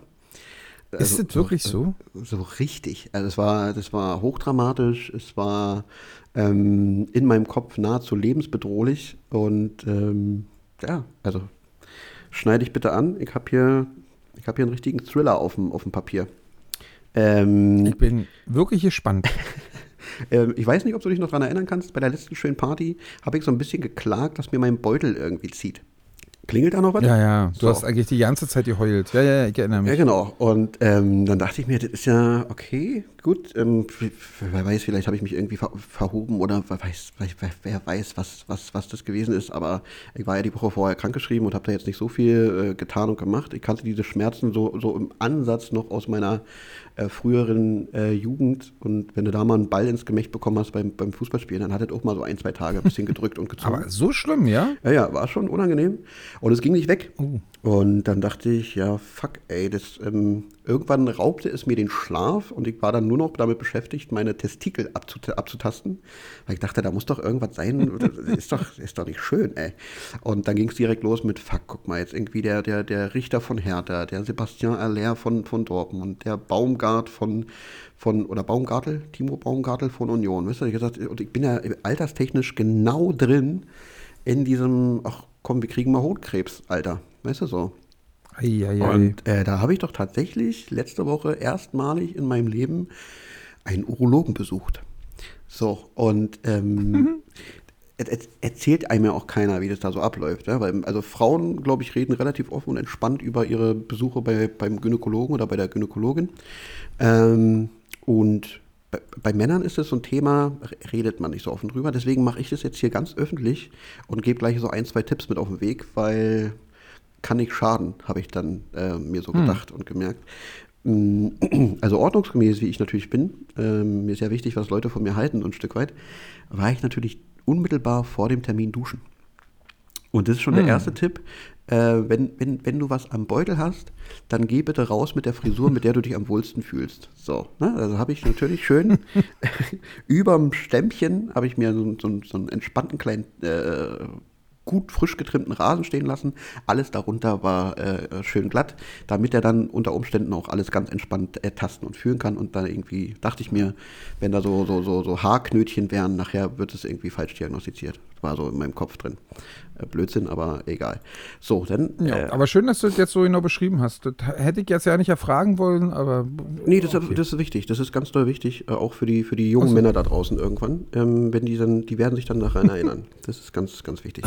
Ist das wirklich so? So richtig. Also es war, das war hochdramatisch, es war ähm, in meinem Kopf nahezu lebensbedrohlich und ähm, ja, also schneide ich bitte an. Ich habe hier, habe hier einen richtigen Thriller auf dem, auf dem Papier. Ähm, Ich bin wirklich gespannt. (laughs) ähm, ich weiß nicht, ob du dich noch daran erinnern kannst. Bei der letzten schönen Party habe ich so ein bisschen geklagt, dass mir mein Beutel irgendwie zieht. Klingelt da noch was? Ja, ja. Du So. hast eigentlich die ganze Zeit geheult. Ja, ja, ich erinnere mich. Ja, genau. Und ähm, dann dachte ich mir, das ist ja okay, gut. Ähm, wer weiß, vielleicht habe ich mich irgendwie ver verhoben oder wer weiß, wer, wer- wer weiß, was, was, was das gewesen ist. Aber ich war ja die Woche vorher krankgeschrieben und habe da jetzt nicht so viel äh, getan und gemacht. Ich kannte diese Schmerzen so, so im Ansatz noch aus meiner äh, früheren äh, Jugend. Und wenn du da mal einen Ball ins Gemächt bekommen hast beim, beim Fußballspielen, dann hat es auch mal so ein, zwei Tage ein bisschen gedrückt und gezogen. Aber so schlimm, ja? Ja, ja, war schon unangenehm. Und es ging nicht weg. Oh. Und dann dachte ich, ja, fuck, ey, das, ähm, irgendwann raubte es mir den Schlaf und ich war dann nur noch damit beschäftigt, meine Testikel abzut abzutasten. Weil ich dachte, da muss doch irgendwas sein. (laughs) Ist doch, ist doch nicht schön, ey. Und dann ging es direkt los mit, fuck, guck mal, jetzt irgendwie der, der, der Richter von Hertha, der Sebastian Aller von, von Dortmund, der Baumgart von, von, oder Baumgartel, Timo Baumgartel von Union. Weißt du, ich gesagt, und ich bin ja alterstechnisch genau drin in diesem, ach komm, wir kriegen mal Hotkrebs, Alter. Weißt du so. Eieiei. Und äh, da habe ich doch tatsächlich letzte Woche erstmalig in meinem Leben einen Urologen besucht. So, und ähm, er- erzählt einem ja auch keiner, wie das da so abläuft. Ja? Weil, also Frauen, glaube ich, reden relativ offen und entspannt über ihre Besuche bei, beim Gynäkologen oder bei der Gynäkologin. Ähm, und bei, bei Männern ist das so ein Thema, redet man nicht so offen drüber. Deswegen mache ich das jetzt hier ganz öffentlich und gebe gleich so ein, zwei Tipps mit auf den Weg, weil kann nicht schaden, habe ich dann äh, mir so gedacht und gemerkt. Mm, (clears throat) Also ordnungsgemäß, wie ich natürlich bin, ähm, mir ist ja wichtig, was Leute von mir halten, und ein Stück weit, war ich natürlich unmittelbar vor dem Termin duschen. Und das ist schon der erste Tipp. Äh, wenn, wenn, wenn du was am Beutel hast, dann geh bitte raus mit der Frisur, mit der du dich am wohlsten fühlst. So, ne? also habe ich natürlich schön (laughs) überm Stämmchen habe ich mir so, so, so einen entspannten kleinen äh, gut frisch getrimmten Rasen stehen lassen. Alles darunter war äh, schön glatt, damit er dann unter Umständen auch alles ganz entspannt äh, tasten und führen kann. Und dann irgendwie dachte ich mir, wenn da so, so, so, so Haarknötchen wären, nachher wird es irgendwie falsch diagnostiziert. War so in meinem Kopf drin. Äh, Blödsinn, aber egal. So, dann. Ja, äh, aber schön, dass du das jetzt so genau beschrieben hast. Das hätte ich jetzt ja nicht erfragen wollen, aber. Nee, das, das ist wichtig. Das ist ganz doll wichtig, äh, auch für die, für die jungen Männer da draußen irgendwann. Ähm, wenn die dann, die werden sich dann daran erinnern. (laughs) Das ist ganz, ganz wichtig.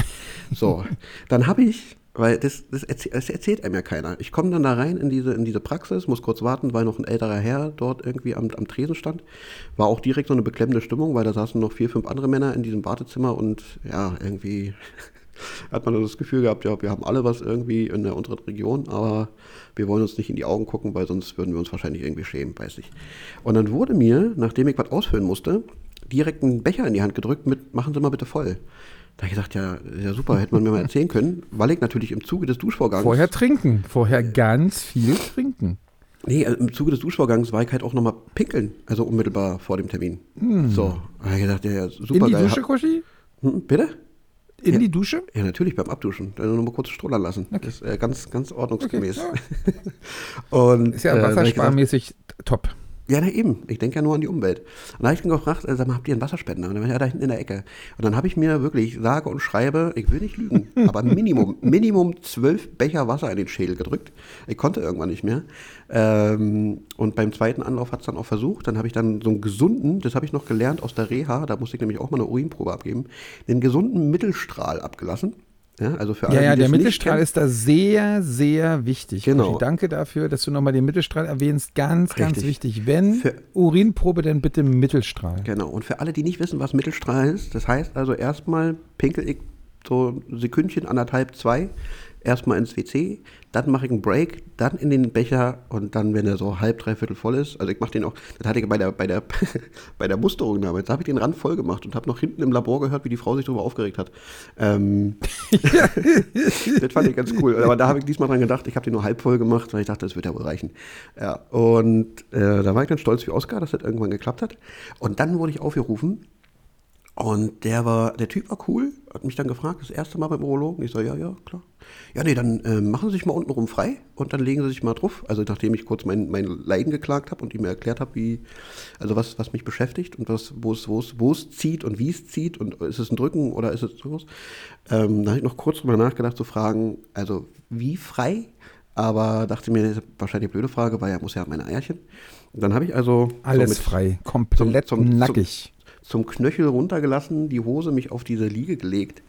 So, dann habe ich, weil das, das, erzäh das erzählt einem ja keiner. Ich komme dann da rein in diese, in diese Praxis, muss kurz warten, weil noch ein älterer Herr dort irgendwie am, am Tresen stand. War auch direkt so eine beklemmende Stimmung, weil da saßen noch vier, fünf andere Männer in diesem Wartezimmer und ja, irgendwie (laughs) hat man das Gefühl gehabt, ja, wir haben alle was irgendwie in der unteren Region, aber wir wollen uns nicht in die Augen gucken, weil sonst würden wir uns wahrscheinlich irgendwie schämen, weiß ich. Und dann wurde mir, nachdem ich was ausfüllen musste, direkt ein Becher in die Hand gedrückt mit, machen Sie mal bitte voll. Da habe ich gesagt, ja, ja super, hätte man mir mal erzählen können, weil ich natürlich im Zuge des Duschvorgangs. Vorher trinken. Vorher ganz viel trinken. Nee, also im Zuge des Duschvorgangs war ich halt auch nochmal pinkeln, also unmittelbar vor dem Termin. So, da habe ich gedacht, ja, super In die geil. Dusche, Koschi? Hm, bitte? In Ja. die Dusche? Ja, natürlich beim Abduschen. Dann nur mal kurz strollern lassen. Das ist äh, ganz, ganz ordnungsgemäß. (laughs) Und, Ist ja äh, wassersparmäßig top. Ja, na eben. Ich denke ja nur an die Umwelt. Und da habe ich ihn gefragt, äh, sag mal, habt ihr einen Wasserspender? Und dann war ja da hinten in der Ecke. Und dann habe ich mir wirklich, sage und schreibe, ich will nicht lügen, (laughs) aber Minimum, Minimum zwölf Becher Wasser in den Schädel gedrückt. Ich konnte irgendwann nicht mehr. Ähm, und beim zweiten Anlauf hat es dann auch versucht. Dann habe ich dann so einen gesunden, das habe ich noch gelernt aus der Reha, da musste ich nämlich auch mal eine Urinprobe abgeben, den gesunden Mittelstrahl abgelassen. Ja, also für alle, Ja, ja, der Mittelstrahl ist da sehr, sehr wichtig. Genau. Danke dafür, dass du nochmal den Mittelstrahl erwähnst. Ganz, ganz Richtig. wichtig. Wenn Für- Urinprobe, dann bitte Mittelstrahl. Genau, und für alle, die nicht wissen, was Mittelstrahl ist, das heißt also erstmal pinkel ich so ein Sekündchen, anderthalb, zwei, erstmal ins WC, dann mache ich einen Break, dann in den Becher und dann, wenn er so halb, dreiviertel voll ist, also ich mache den auch, das hatte ich bei der, bei der, (laughs) bei der Musterung damals, da habe ich den Rand voll gemacht und habe noch hinten im Labor gehört, wie die Frau sich darüber aufgeregt hat. Ähm, (laughs) das fand ich ganz cool. Aber da habe ich diesmal dran gedacht, ich habe den nur halb voll gemacht, weil ich dachte, das wird ja wohl reichen. Ja, und äh, da war ich dann stolz wie Oscar, dass das irgendwann geklappt hat. Und dann wurde ich aufgerufen und der war, der Typ war cool, hat mich dann gefragt, das erste Mal beim Urologen. Ich so, ja, ja, klar. Ja, nee, dann äh, machen Sie sich mal untenrum frei und dann legen Sie sich mal drauf. Also nachdem ich kurz mein, mein Leiden geklagt habe und ihm erklärt habe, wie, also was, was mich beschäftigt und was, wo es, wo es, wo es zieht und wie es zieht und ist es ein Drücken oder ist es sowas. Ähm, da habe ich noch kurz drüber nachgedacht zu fragen, also wie frei? Aber dachte mir, das ist wahrscheinlich eine blöde Frage, weil er muss ja meine Eierchen. Und dann habe ich also so Alles mit- frei. Komplett zum- zum- nackig. zum Knöchel runtergelassen, die Hose mich auf diese Liege gelegt.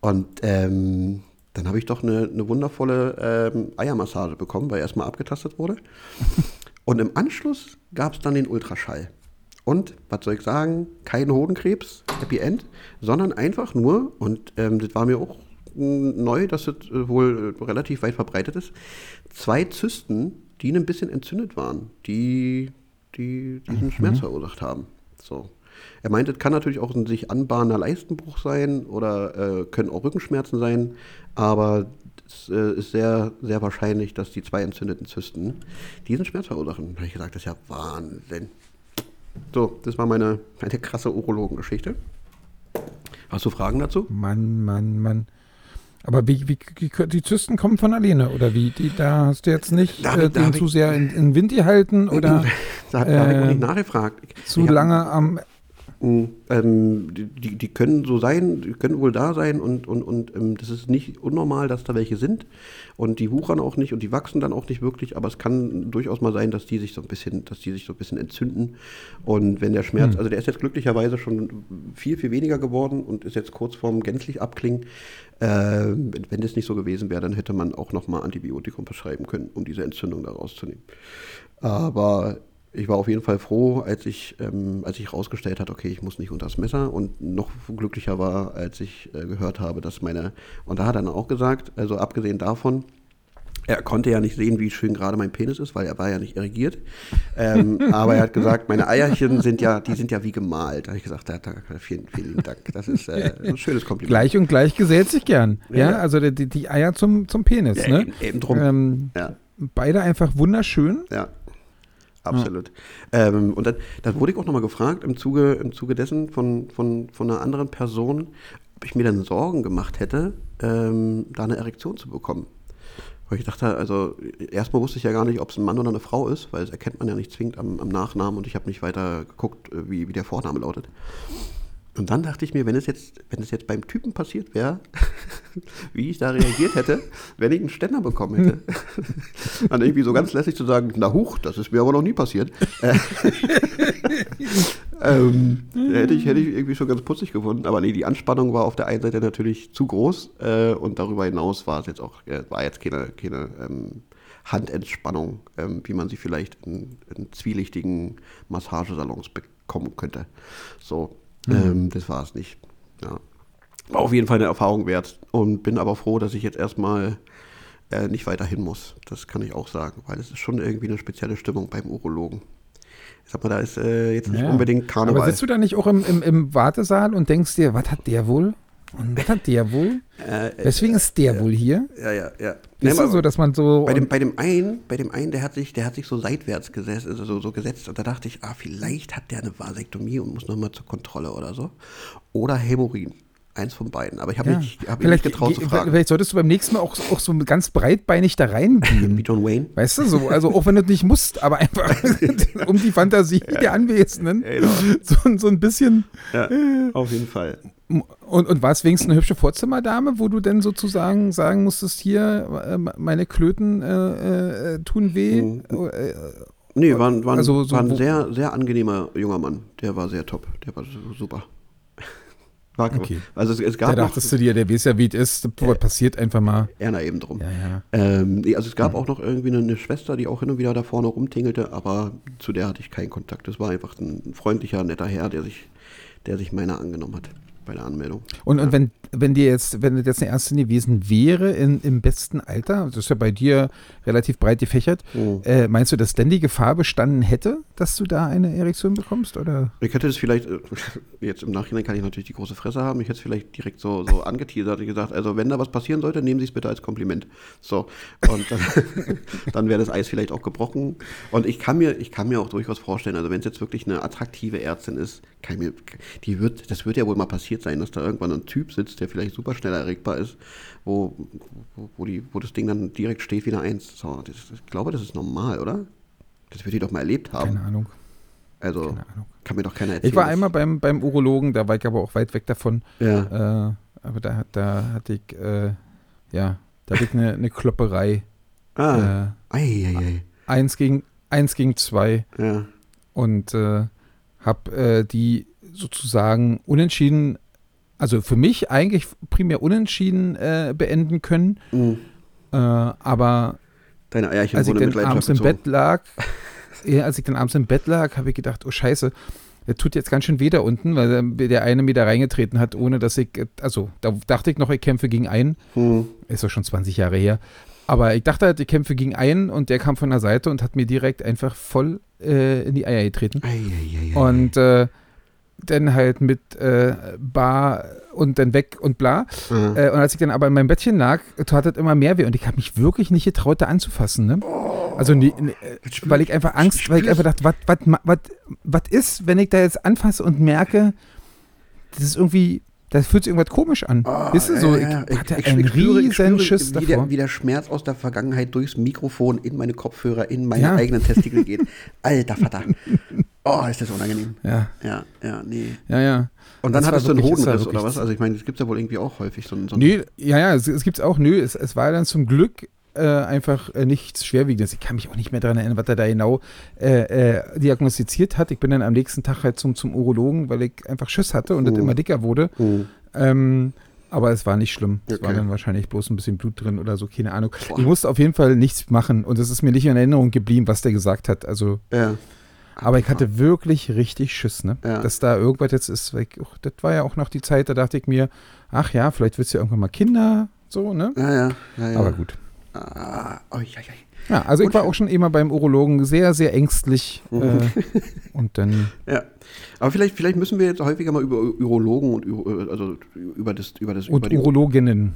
Und ähm, dann habe ich doch eine, eine wundervolle ähm, Eiermassage bekommen, weil erstmal abgetastet wurde. (laughs) Und im Anschluss gab es dann den Ultraschall. Und, was soll ich sagen, kein Hodenkrebs, Happy End, sondern einfach nur, und ähm, das war mir auch neu, dass das äh, wohl relativ weit verbreitet ist, zwei Zysten, die ein bisschen entzündet waren, die, die diesen Schmerz verursacht haben. So. Er meint, es kann natürlich auch ein sich anbahnender Leistenbruch sein oder äh, können auch Rückenschmerzen sein, aber es äh, ist sehr, sehr wahrscheinlich, dass die zwei entzündeten Zysten diesen Schmerz verursachen. Da habe ich gesagt, das ist ja Wahnsinn. So, das war meine, meine krasse Urologengeschichte. Hast du Fragen dazu? Mann, Mann, Mann. Aber wie, wie, die Zysten kommen von alleine oder wie? Die, da hast du jetzt nicht Da hab äh, den hab zu sehr in, in Wind gehalten oder (laughs) Da, da habe ich auch äh, nicht nachgefragt. Ich- zu ich hab- lange am. Ähm, die, die können so sein, die können wohl da sein und, und, und ähm, das ist nicht unnormal, dass da welche sind und die wuchern auch nicht und die wachsen dann auch nicht wirklich, aber es kann durchaus mal sein, dass die sich so ein bisschen, dass die sich so ein bisschen entzünden und wenn der Schmerz, also der ist jetzt glücklicherweise schon viel, viel weniger geworden und ist jetzt kurz vorm gänzlich abklingen. Äh, wenn, wenn das nicht so gewesen wäre, dann hätte man auch nochmal Antibiotikum verschreiben können, um diese Entzündung da rauszunehmen. Aber ich war auf jeden Fall froh, als ich, ähm, als ich rausgestellt hat, okay, ich muss nicht unter das Messer und noch glücklicher war, als ich äh, gehört habe, dass meine, und da hat er dann auch gesagt, also abgesehen davon, er konnte ja nicht sehen, wie schön gerade mein Penis ist, weil er war ja nicht irrigiert. Ähm, (laughs) aber er hat gesagt, meine Eierchen sind ja, die sind ja wie gemalt. Da habe ich gesagt, ja, danke, vielen, vielen Dank. Das ist äh, ein schönes Kompliment. Gleich und gleich gesellt sich gern. Ja, Ja. also die, die Eier zum, zum Penis. Ja, ne? eben- eben drum. Ähm, Ja. beide einfach wunderschön. Ja, absolut. Ähm, und dann, dann wurde ich auch nochmal gefragt im Zuge, im Zuge dessen von, von, von einer anderen Person, ich mir dann Sorgen gemacht hätte, ähm, da eine Erektion zu bekommen. Weil ich dachte, also erstmal wusste ich ja gar nicht, ob es ein Mann oder eine Frau ist, weil das erkennt man ja nicht zwingend am, am Nachnamen und ich habe nicht weiter geguckt, äh, wie, wie der Vorname lautet. Und dann dachte ich mir, wenn es jetzt, wenn es jetzt beim Typen passiert wäre, (laughs) wie ich da reagiert hätte, wenn ich einen Ständer bekommen hätte. (laughs) Dann irgendwie so ganz lässig zu sagen, na huch, das ist mir aber noch nie passiert. (laughs) Äh, ähm, hätte, ich, hätte ich irgendwie schon ganz putzig gefunden. Aber nee, die Anspannung war auf der einen Seite natürlich zu groß äh, und darüber hinaus war es jetzt auch, äh, war jetzt keine, keine ähm, Handentspannung, ähm, wie man sie vielleicht in, in zwielichtigen Massagesalons bekommen könnte. So, ähm, das war es nicht. Ja. War auf jeden Fall eine Erfahrung wert und bin aber froh, dass ich jetzt erstmal äh, nicht weiter hin muss. Das kann ich auch sagen, weil es ist schon irgendwie eine spezielle Stimmung beim Urologen. Ich sag mal, da ist äh, jetzt nicht Ja. unbedingt Karneval. Aber sitzt du da nicht auch im, im, im Wartesaal und denkst dir, was hat der wohl? Und was hat der wohl? Äh, äh, Weswegen ist der wohl hier? ja, ja, ja. Nee, Ist aber so, dass man so. bei, dem, bei dem einen, bei dem einen, der hat sich, der hat sich so seitwärts gesetzt, also so, so gesetzt und da dachte ich, ah, vielleicht hat der eine Vasektomie und muss nochmal zur Kontrolle oder so. Oder Hämorrhoiden. Eins von beiden. Aber ich habe ja. mich, hab mich vielleicht, nicht getraut zu ge- fragen. vielleicht solltest du beim nächsten Mal auch, auch so ganz breitbeinig da (laughs) Wie reingehen. John Wayne. Weißt du, so, also auch wenn du nicht musst, aber einfach (laughs) (laughs) um die Fantasie der Anwesenden Ja, genau. so, so ein bisschen. Ja, auf jeden Fall. Und, und war es wenigstens eine hübsche Vorzimmerdame, wo du denn sozusagen sagen musstest, hier, äh, meine Klöten äh, äh, tun weh? Mhm. Äh, Nee, war, ein- war, Also so war ein sehr, sehr angenehmer junger Mann. Der war sehr top. Der war su- super. War, Okay. Also es, es da gab noch, dachtest du dir, der weiß ja, wie es ist, passiert einfach mal. Erna eben drum. Ja, ja. Ähm, nee, also es gab auch noch irgendwie eine, eine Schwester, die auch hin und wieder da vorne rumtingelte, aber zu der hatte ich keinen Kontakt. Das war einfach ein freundlicher, netter Herr, der sich, der sich meiner angenommen hat bei der Anmeldung. Und, und wenn, wenn dir jetzt, wenn das jetzt eine Ärztin gewesen wäre in, im besten Alter, das ist ja bei dir relativ breit gefächert, Mhm. äh, meinst du, dass denn die Gefahr bestanden hätte, dass du da eine Erektion bekommst? Oder? Ich hätte es vielleicht, äh, jetzt im Nachhinein kann ich natürlich die große Fresse haben, ich hätte es vielleicht direkt so, so angeteasert und gesagt, also wenn da was passieren sollte, nehmen Sie es bitte als Kompliment. So, und dann, (laughs) dann wäre das Eis vielleicht auch gebrochen. Und ich kann mir, ich kann mir auch durchaus vorstellen, also wenn es jetzt wirklich eine attraktive Ärztin ist, kann mir, die wird, das wird ja wohl mal passiert sein, dass da irgendwann ein Typ sitzt, der vielleicht super schnell erregbar ist, wo, wo, wo, die, wo das Ding dann direkt steht wie eine Eins. So, das, ich glaube, das ist normal, oder? Das wird die doch mal erlebt haben. Keine Ahnung. Also Keine Ahnung. kann mir doch keiner erzählen. Ich war einmal beim, beim Urologen, da war ich aber auch weit weg davon. Ja. Äh, aber da, hat- da hatte ich, äh, ja, da hatte ich eine, eine Klopperei. Ah. Äh, ei, ei, ei. eins, gegen, eins gegen zwei. Ja. und äh, habe äh, die sozusagen unentschieden, also für mich eigentlich primär unentschieden äh, beenden können, Mhm. äh, aber Deine Eierchen als ich dann abends im. Bett lag, (laughs) ja, als ich dann abends im Bett lag, habe ich gedacht, oh Scheiße, der tut jetzt ganz schön weh da unten, weil der- eine mir da reingetreten hat, ohne dass ich, also da dachte ich noch, ich kämpfe gegen einen, Hm. ist doch schon 20 Jahre her. Aber ich dachte halt, ich kämpfe gegen einen und der kam von der Seite und hat mir direkt einfach voll äh, in die Eier getreten. Ei, ei, ei. Und äh, dann halt mit äh, Bar und dann weg und bla. Ah. Äh, und als ich dann aber in meinem Bettchen lag, tat das immer mehr weh und ich habe mich wirklich nicht getraut, da anzufassen. Ne? Also, nie, ne, äh, spür- weil ich einfach Angst, weil ich einfach dachte, was ist, wenn ich da jetzt anfasse und merke, das ist irgendwie, das fühlt sich irgendwas komisch an. Ah, Weißt du, so, ich ja. hatte Ich- einen ich spüre- ich riesen spüre, Schiss wie. Der, wie der Schmerz aus der Vergangenheit durchs Mikrofon in meine Kopfhörer, in meine Ja. eigenen Testikel geht. (laughs) Alter Vater. Oh, ist das unangenehm. ja, Ja, ja, nee. ja, ja. Und dann Das hattest du einen Hodenriss oder was? Also ich meine, das gibt es ja wohl irgendwie auch häufig. So, so Nee, ja, ja, es, es gibt es auch. Nö, es, es war dann zum Glück äh, einfach äh, nichts Schwerwiegendes. Ich kann mich auch nicht mehr daran erinnern, was er da genau äh, äh, diagnostiziert hat. Ich bin dann am nächsten Tag halt zum, zum Urologen, weil ich einfach Schiss hatte und das Mhm. immer dicker wurde. Hm. Ähm, aber es war nicht schlimm. Es war Okay. dann wahrscheinlich bloß ein bisschen Blut drin oder so, keine Ahnung. Boah. Ich musste auf jeden Fall nichts machen und es ist mir nicht in Erinnerung geblieben, was der gesagt hat. Also, Ja. aber ich hatte wirklich richtig Schiss, ne? Ja. Dass da irgendwas jetzt ist. Weil ich, das war ja auch noch die Zeit, da dachte ich mir, ach ja, vielleicht willst du ja irgendwann mal Kinder, so, ne? Ja, ja, ja. Aber gut. Ah, oi, oi, oi. Ja, also ich Gut, war auch schon immer beim Urologen sehr, sehr ängstlich. Mhm. Äh, und dann, (laughs) Ja. Aber vielleicht, vielleicht müssen wir jetzt häufiger mal über Urologen und Uro- also über das, über das, über und die Urologinnen.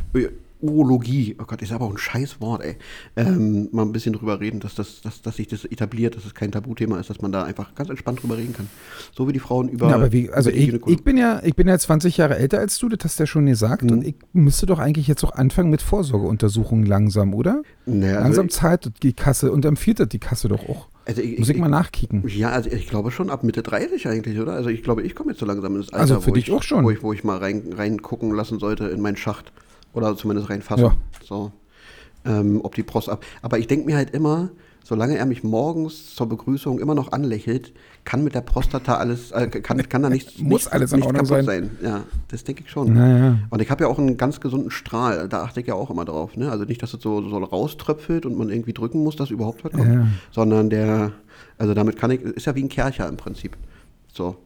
Urologie, oh Gott, ist aber auch ein scheiß Wort, ey, ähm, mal ein bisschen drüber reden, dass, das, dass, dass sich das etabliert, dass es kein Tabuthema ist, dass man da einfach ganz entspannt drüber reden kann. So wie die Frauen über. Ja, aber wie, also ich, ich bin ja, ich bin ja 20 Jahre älter als du, das hast du ja schon gesagt. Mhm. Und ich müsste doch eigentlich jetzt auch anfangen mit Vorsorgeuntersuchungen langsam, oder? Naja, also langsam ich- zahlt die Kasse und empfiehlt das die Kasse doch auch. Also ich, Muss ich mal nachkicken. Ja, also ich glaube schon ab Mitte 30 eigentlich, oder? Also ich glaube, ich komme jetzt so langsam ins Alter, Also für wo, dich ich, auch schon. Wo, ich, wo ich mal rein, reingucken lassen sollte in meinen Schacht. Oder zumindest reinfassen. Ja. So. Ähm, ob die Prost ab. Aber ich denke mir halt immer, solange er mich morgens zur Begrüßung immer noch anlächelt, kann mit der Prostata alles, äh, kann, kann da nichts, Muss nicht, alles in nicht Ordnung kaputt sein. Ja, das denke ich schon. Naja. Und ich habe ja auch einen ganz gesunden Strahl, da achte ich ja auch immer drauf. Ne? Also nicht, dass es so, so rauströpfelt und man irgendwie drücken muss, dass überhaupt was kommt, Ja. sondern der, also damit kann ich, ist ja wie ein Kercher im Prinzip. So.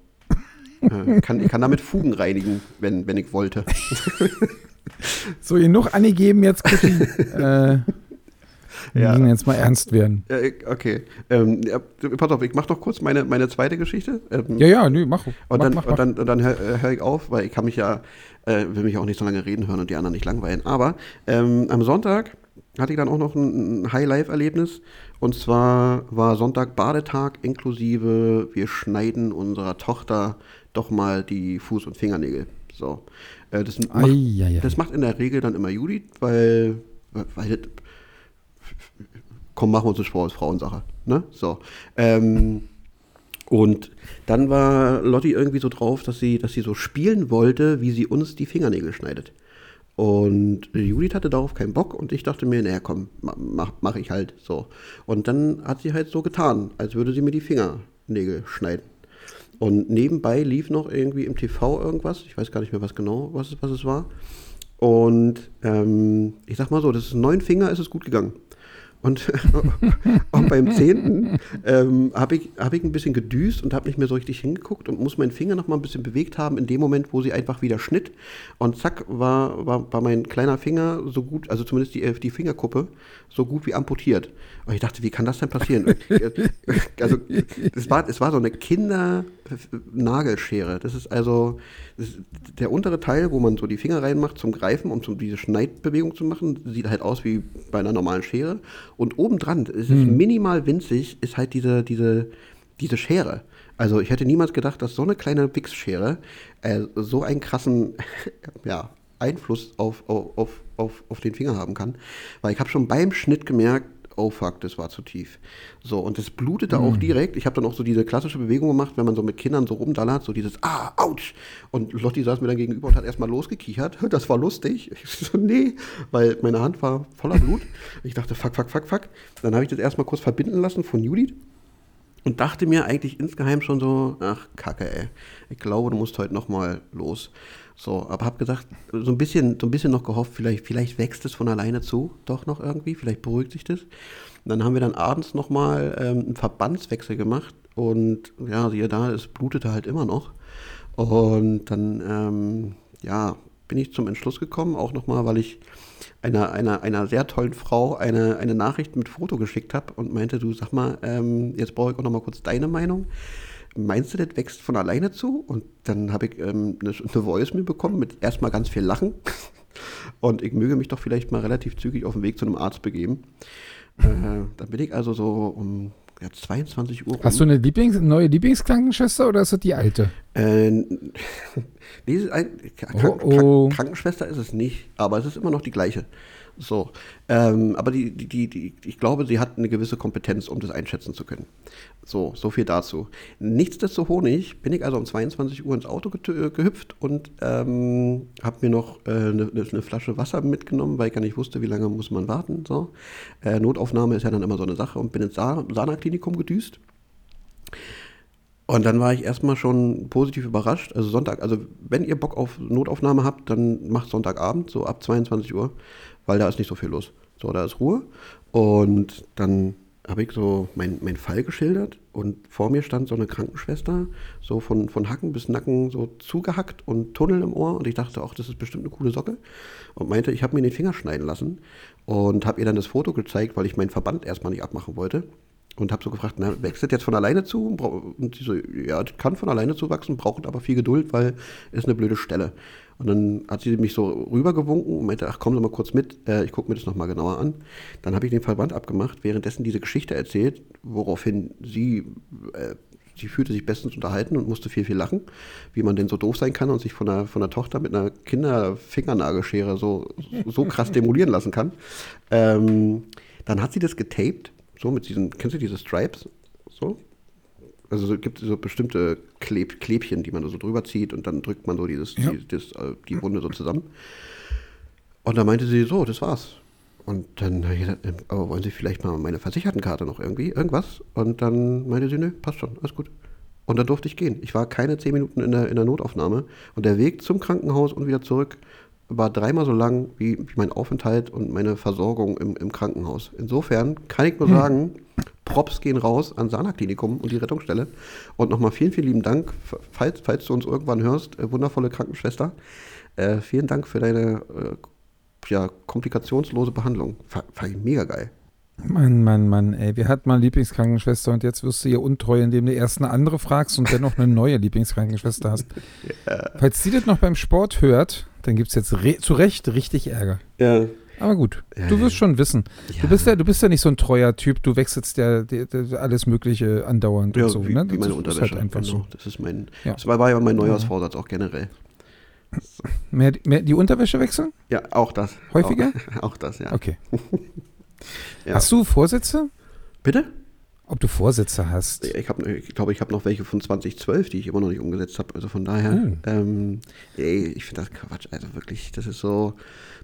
Äh, kann, ich kann damit Fugen reinigen, wenn, wenn ich wollte. (laughs) So, genug angegeben jetzt, Kutti. (laughs) äh, wir Ja. müssen jetzt mal ernst werden. Okay. Ähm, pass auf, ich mache noch kurz meine, meine zweite Geschichte. Ähm, Ja, ja, nö, mach. Und mach, dann, mach, und mach. dann, und dann höre hör ich auf, weil ich kann mich ja, äh, will mich auch nicht so lange reden hören und die anderen nicht langweilen. Aber ähm, am Sonntag hatte ich dann auch noch ein, ein High-Life-Erlebnis. Und zwar war Sonntag Badetag inklusive, wir schneiden unserer Tochter doch mal die Fuß- und Fingernägel. So. Äh, das, macht, Eieiei. das macht in der Regel dann immer Judith, weil, weil das, komm, machen wir uns eine Sport, ist Frauensache. Ne? So. Ähm, und dann war Lotti irgendwie so drauf, dass sie, dass sie so spielen wollte, wie sie uns die Fingernägel schneidet. Und Judith hatte darauf keinen Bock und ich dachte mir, naja, komm, ma- mach, mach ich halt so. Und dann hat sie halt so getan, als würde sie mir die Fingernägel schneiden. Und nebenbei lief noch irgendwie im TV irgendwas, ich weiß gar nicht mehr was genau, was es, was es war. Und ähm, ich sag mal so, das ist neun Finger, ist es gut gegangen. Und, (laughs) und beim zehnten ähm, habe ich, hab ich ein bisschen gedüst und habe nicht mehr so richtig hingeguckt und muss meinen Finger noch mal ein bisschen bewegt haben in dem Moment, wo sie einfach wieder schnitt. Und zack, war, war, war mein kleiner Finger so gut, also zumindest die, die Fingerkuppe, so gut wie amputiert. Und ich dachte, wie kann das denn passieren? (laughs) also, es war, es war so eine Kinder-Nagelschere. Das ist also das ist der untere Teil, wo man so die Finger reinmacht zum Greifen, um zum, diese Schneidbewegung zu machen, sieht halt aus wie bei einer normalen Schere. Und obendran, es ist minimal winzig, ist halt diese, diese, diese Schere. Also ich hätte niemals gedacht, dass so eine kleine Wichsschere äh, so einen krassen (laughs) ja, Einfluss auf, auf, auf, auf, auf den Finger haben kann. Weil ich habe schon beim Schnitt gemerkt, oh fuck, das war zu tief. So, und das blutete auch direkt. Ich habe dann auch so diese klassische Bewegung gemacht, wenn man so mit Kindern so rumdallert, so dieses, ah, ouch. Und Lotti saß mir dann gegenüber und hat erstmal losgekichert. (laughs) Das war lustig. Ich so, nee, weil meine Hand war voller Blut. Ich dachte, fuck, fuck, fuck, fuck. Dann habe ich das erstmal kurz verbinden lassen von Judith und dachte mir eigentlich insgeheim schon so, ach Kacke, ey, ich glaube, du musst heute noch mal los. So, aber hab gesagt, so ein bisschen, so ein bisschen noch gehofft, vielleicht, vielleicht wächst es von alleine zu, doch noch irgendwie, vielleicht beruhigt sich das. Und dann haben wir dann abends noch mal ähm, einen Verbandswechsel gemacht und ja, siehe da, es blutete halt immer noch. Und dann, ähm, ja, bin ich zum Entschluss gekommen, auch nochmal, weil ich einer, einer, einer sehr tollen Frau eine, eine Nachricht mit Foto geschickt habe und meinte, du sag mal, ähm, jetzt brauche ich auch nochmal kurz deine Meinung. Meinst du, das wächst von alleine zu? Und dann habe ich ähm, eine, eine Voice mir bekommen mit erstmal ganz viel Lachen. (laughs) Und ich möge mich doch vielleicht mal relativ zügig auf den Weg zu einem Arzt begeben. Äh, dann bin ich also so um ja, 22 Uhr. Hast du rum. eine Lieblings neue Lieblingskrankenschwester oder ist das die alte? Äh, (laughs) nee, ein, Krank, Oh, oh. Krank, Krankenschwester ist es nicht, aber es ist immer noch die gleiche. So, ähm, aber die, die, die, ich glaube, sie hat eine gewisse Kompetenz, um das einschätzen zu können. So, so viel dazu. Nichtsdestotrotz bin ich also um 22 Uhr ins Auto getü- gehüpft und ähm, habe mir noch äh, eine, eine Flasche Wasser mitgenommen, weil ich gar nicht wusste, wie lange muss man warten. So. Äh, Notaufnahme ist ja dann immer so eine Sache und bin ins Sa Sana-Klinikum gedüst. Und dann war ich erstmal schon positiv überrascht. Also Sonntag, also wenn ihr Bock auf Notaufnahme habt, dann macht Sonntagabend, so ab 22 Uhr, weil da ist nicht so viel los. So, da ist Ruhe. Und dann habe ich so meinen mein Fall geschildert und vor mir stand so eine Krankenschwester, so von, von Hacken bis Nacken so zugehackt und Tunnel im Ohr. Und ich dachte, ach, das ist bestimmt eine coole Socke. Und meinte, ich habe mir den Finger schneiden lassen und habe ihr dann das Foto gezeigt, weil ich meinen Verband erstmal nicht abmachen wollte. und habe so gefragt, na, wächst das jetzt von alleine zu? Und sie so, ja, das kann von alleine zuwachsen, braucht aber viel Geduld, weil ist eine blöde Stelle. Und dann hat sie mich so rübergewunken und meinte, ach komm doch mal kurz mit, äh, ich gucke mir das nochmal genauer an. Dann habe ich den Verband abgemacht, währenddessen diese Geschichte erzählt, woraufhin sie, äh, sie fühlte sich bestens unterhalten und musste viel, viel lachen, wie man denn so doof sein kann und sich von der, von der Tochter mit einer Kinderfingernagelschere so, so krass demolieren lassen kann. Ähm, dann hat sie das getaped, so mit diesen, kennst du diese Stripes? So, also es gibt so bestimmte Kleb Klebchen, die man so drüber zieht und dann drückt man so dieses, Ja. die, das, äh, die Wunde so zusammen. Und dann meinte sie, so, das war's. Und dann habe ich gesagt, aber wollen Sie vielleicht mal meine Versichertenkarte noch irgendwie, irgendwas? Und dann meinte sie, nö, passt schon, alles gut. Und dann durfte ich gehen. Ich war keine zehn Minuten in der, in der Notaufnahme. Und der Weg zum Krankenhaus und wieder zurück war dreimal so lang wie, wie mein Aufenthalt und meine Versorgung im, im Krankenhaus. Insofern kann ich nur sagen, Props gehen raus an Sana Klinikum und die Rettungsstelle. Und nochmal vielen, vielen lieben Dank, falls, falls du uns irgendwann hörst, äh, wundervolle Krankenschwester. Äh, vielen Dank für deine äh, ja, komplikationslose Behandlung. Fa- Fand ich mega geil. Mann, Mann, Mann, ey. Wir hatten mal eine Lieblingskrankenschwester und jetzt wirst du ihr untreu, indem du erst eine andere fragst und dennoch eine neue Lieblingskrankenschwester hast. (laughs) Falls sie das noch beim Sport hört, dann gibt es jetzt zu Recht richtig Ärger. Ja. Aber gut, Ja, du wirst ja. schon wissen. Ja. Du, bist ja, du bist ja nicht so ein treuer Typ, du wechselst ja alles Mögliche andauernd und so. wie, ne? wie meine das Unterwäsche. ist halt einfach genau. so. Das ist mein, das war, war ja mein Neujahrsvorsatz auch generell. Mehr, mehr die Unterwäsche wechseln? Ja, auch das. Häufiger? Auch, (laughs) auch das, ja. Okay. (laughs) Hast du Vorsätze? Bitte? Ob du Vorsätze hast? Ich, hab, ich glaube, ich habe noch welche von 2012, die ich immer noch nicht umgesetzt habe. Also von daher, Oh. ähm, ey, ich finde das Quatsch. Also wirklich, das ist so,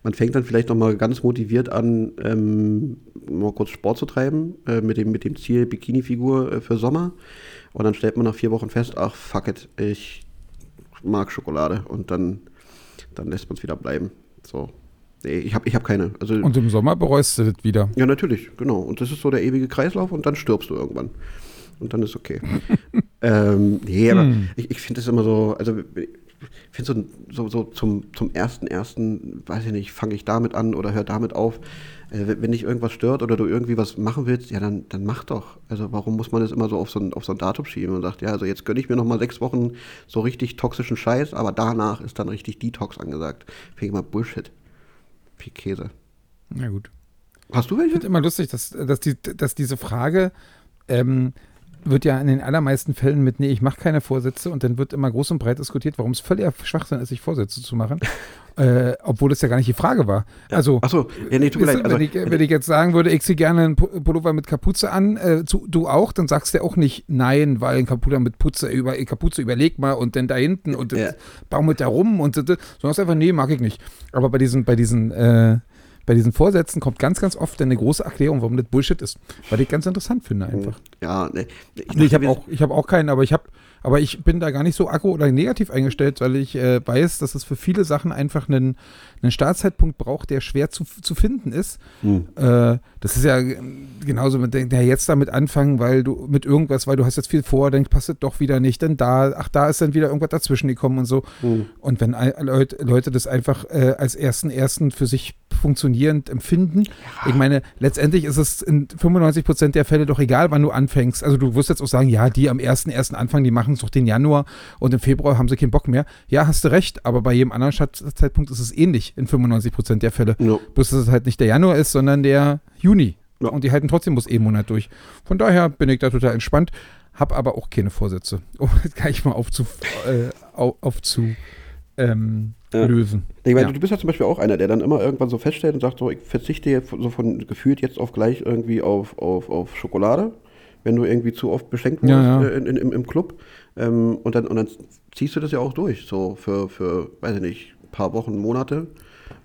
man fängt dann vielleicht noch mal ganz motiviert an, ähm, mal kurz Sport zu treiben, äh, mit, dem, mit dem Ziel Bikini-Figur äh, für Sommer. Und dann stellt man nach vier Wochen fest, ach, fuck it, ich mag Schokolade. Und dann, dann lässt man es wieder bleiben. So. Nee, ich habe ich hab keine. Also, Und im Sommer bereust du das wieder. ja, natürlich, genau. Und das ist so der ewige Kreislauf und dann stirbst du irgendwann. Und dann ist okay. (laughs) ähm, nee, aber Hm. ich, ich finde es immer so, also finde so, so, so zum, zum ersten, ersten, weiß ich nicht, fange ich damit an oder hör damit auf. Äh, wenn- wenn dich irgendwas stört oder du irgendwie was machen willst, ja, dann, dann mach doch. Also warum muss man das immer so auf so ein, auf so ein Datum schieben und sagt, ja, also jetzt gönne ich mir noch mal sechs Wochen so richtig toxischen Scheiß, aber danach ist dann richtig Detox angesagt. Finde ich mal Bullshit. Viel Käse. Na gut. Hast du Ich welche? finde immer lustig, dass, dass, die, dass diese Frage ähm, wird ja in den allermeisten Fällen mit, nee, ich mache keine Vorsätze und dann wird immer groß und breit diskutiert, warum es völliger Schwachsinn ist, sich Vorsätze zu machen, (laughs) äh, obwohl es ja gar nicht die Frage war. Also, Achso, ja, nee, tut mir leid. Also, wenn, ich, wenn ich jetzt sagen würde, ich ziehe gerne einen Pu- Pullover mit Kapuze an, äh, zu, du auch, dann sagst du ja auch nicht nein, weil ein Kapuze mit Putze, über, Kapuze überleg mal und dann da hinten und Ja. das baum mit da rum und das, sondern sagst einfach, nee, mag ich nicht. Aber bei diesen, bei diesen, äh, bei diesen Vorsätzen kommt ganz, ganz oft eine große Erklärung, warum das Bullshit ist. Weil ich ganz interessant finde einfach. ja, nee. Ich, Nee, ich habe auch, ich hab auch keinen, aber ich habe, aber ich bin da gar nicht so aggro oder negativ eingestellt, weil ich äh, weiß, dass es für viele Sachen einfach einen, einen Startzeitpunkt braucht, der schwer zu, zu finden ist. Hm. Äh, das ist ja äh, genauso mit der der jetzt damit anfangen, weil du mit irgendwas, weil du hast jetzt viel vor, dann passt es doch wieder nicht, dann da, ach, da ist dann wieder irgendwas dazwischen gekommen und so. Hm. Und wenn Leute das einfach äh, als ersten ersten für sich funktionierend empfinden, ich meine, letztendlich ist es in 95 Prozent der Fälle doch egal, wann du anfängst. Also du wirst jetzt auch sagen, ja, die am ersten ersten anfangen, die machen es doch den Januar und im Februar haben sie keinen Bock mehr. Ja, hast du recht, aber bei jedem anderen Startzeitpunkt ist es ähnlich in 95 Prozent der Fälle. No. Bloß, dass es halt nicht der Januar ist, sondern der Juni. Ja. Und die halten trotzdem bloß eh Monat durch. Von daher bin ich da total entspannt, habe aber auch keine Vorsätze. (laughs) Um das gleich mal aufzu, äh, au- aufzu ähm, Ja. lösen. Ich meine, Ja. du bist ja zum Beispiel auch einer, der dann immer irgendwann so feststellt und sagt, so, ich verzichte jetzt so von gefühlt jetzt auf gleich irgendwie auf, auf, auf Schokolade, wenn du irgendwie zu oft beschenkt wurdest Ja, äh, in, in, im, im Club. Ähm, und, dann, und dann ziehst du das ja auch durch, so für, für weiß ich nicht, ein paar Wochen, Monate.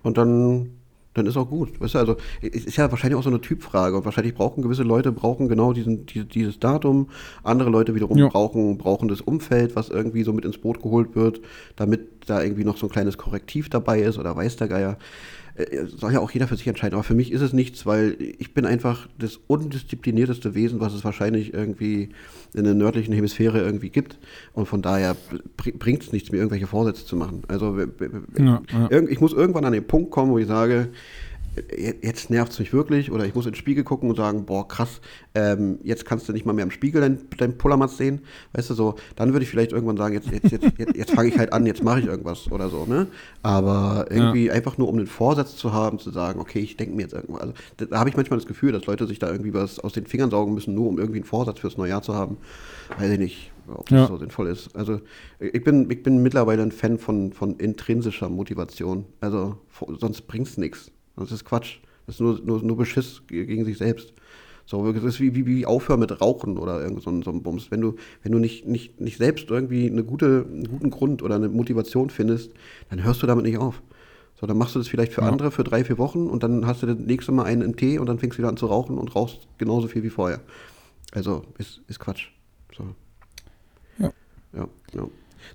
Und dann, dann ist auch gut. Weißt du, also es ist ja wahrscheinlich auch so eine Typfrage. Und wahrscheinlich brauchen gewisse Leute brauchen genau diesen, die, dieses Datum. Andere Leute wiederum Ja. brauchen, brauchen das Umfeld, was irgendwie so mit ins Boot geholt wird, damit da irgendwie noch so ein kleines Korrektiv dabei ist oder weiß der Geier. Äh, Soll ja auch jeder für sich entscheiden. Aber für mich ist es nichts, weil ich bin einfach das undisziplinierteste Wesen, was es wahrscheinlich irgendwie in der nördlichen Hemisphäre irgendwie gibt. Und von daher bringt es nichts, mir irgendwelche Vorsätze zu machen. Also Ja, ja. Ich muss irgendwann an den Punkt kommen, wo ich sage, jetzt nervt es mich wirklich oder ich muss in den Spiegel gucken und sagen, boah, krass, ähm, jetzt kannst du nicht mal mehr im Spiegel dein, dein Pullermatz sehen. Weißt du, so, dann würde ich vielleicht irgendwann sagen, jetzt, jetzt, jetzt, jetzt, jetzt fange ich halt an, jetzt mache ich irgendwas oder so, ne? Aber irgendwie einfach nur, um den Vorsatz zu haben, zu sagen, okay, ich denke mir jetzt irgendwas. Also, da, habe ich manchmal das Gefühl, dass Leute sich da irgendwie was aus den Fingern saugen müssen, nur um irgendwie einen Vorsatz fürs neue Jahr zu haben. Weiß ich nicht, ob das Ja. so sinnvoll ist. Also ich bin, ich bin mittlerweile ein Fan von, von intrinsischer Motivation. Also sonst bringt's nichts. Das ist Quatsch. Das ist nur, nur, nur Beschiss ge- gegen sich selbst. So, das ist wie, wie, wie aufhören mit Rauchen oder irgend so, ein- so ein Bums. Wenn du, wenn du nicht, nicht, nicht selbst irgendwie eine gute, einen guten Grund oder eine Motivation findest, dann hörst du damit nicht auf. So, dann machst du das vielleicht für Ja. andere für drei, vier Wochen und dann hast du das nächste Mal einen im Tee und dann fängst du wieder an zu rauchen und rauchst genauso viel wie vorher. Also, ist, ist Quatsch. So. Ja. Ja, ja.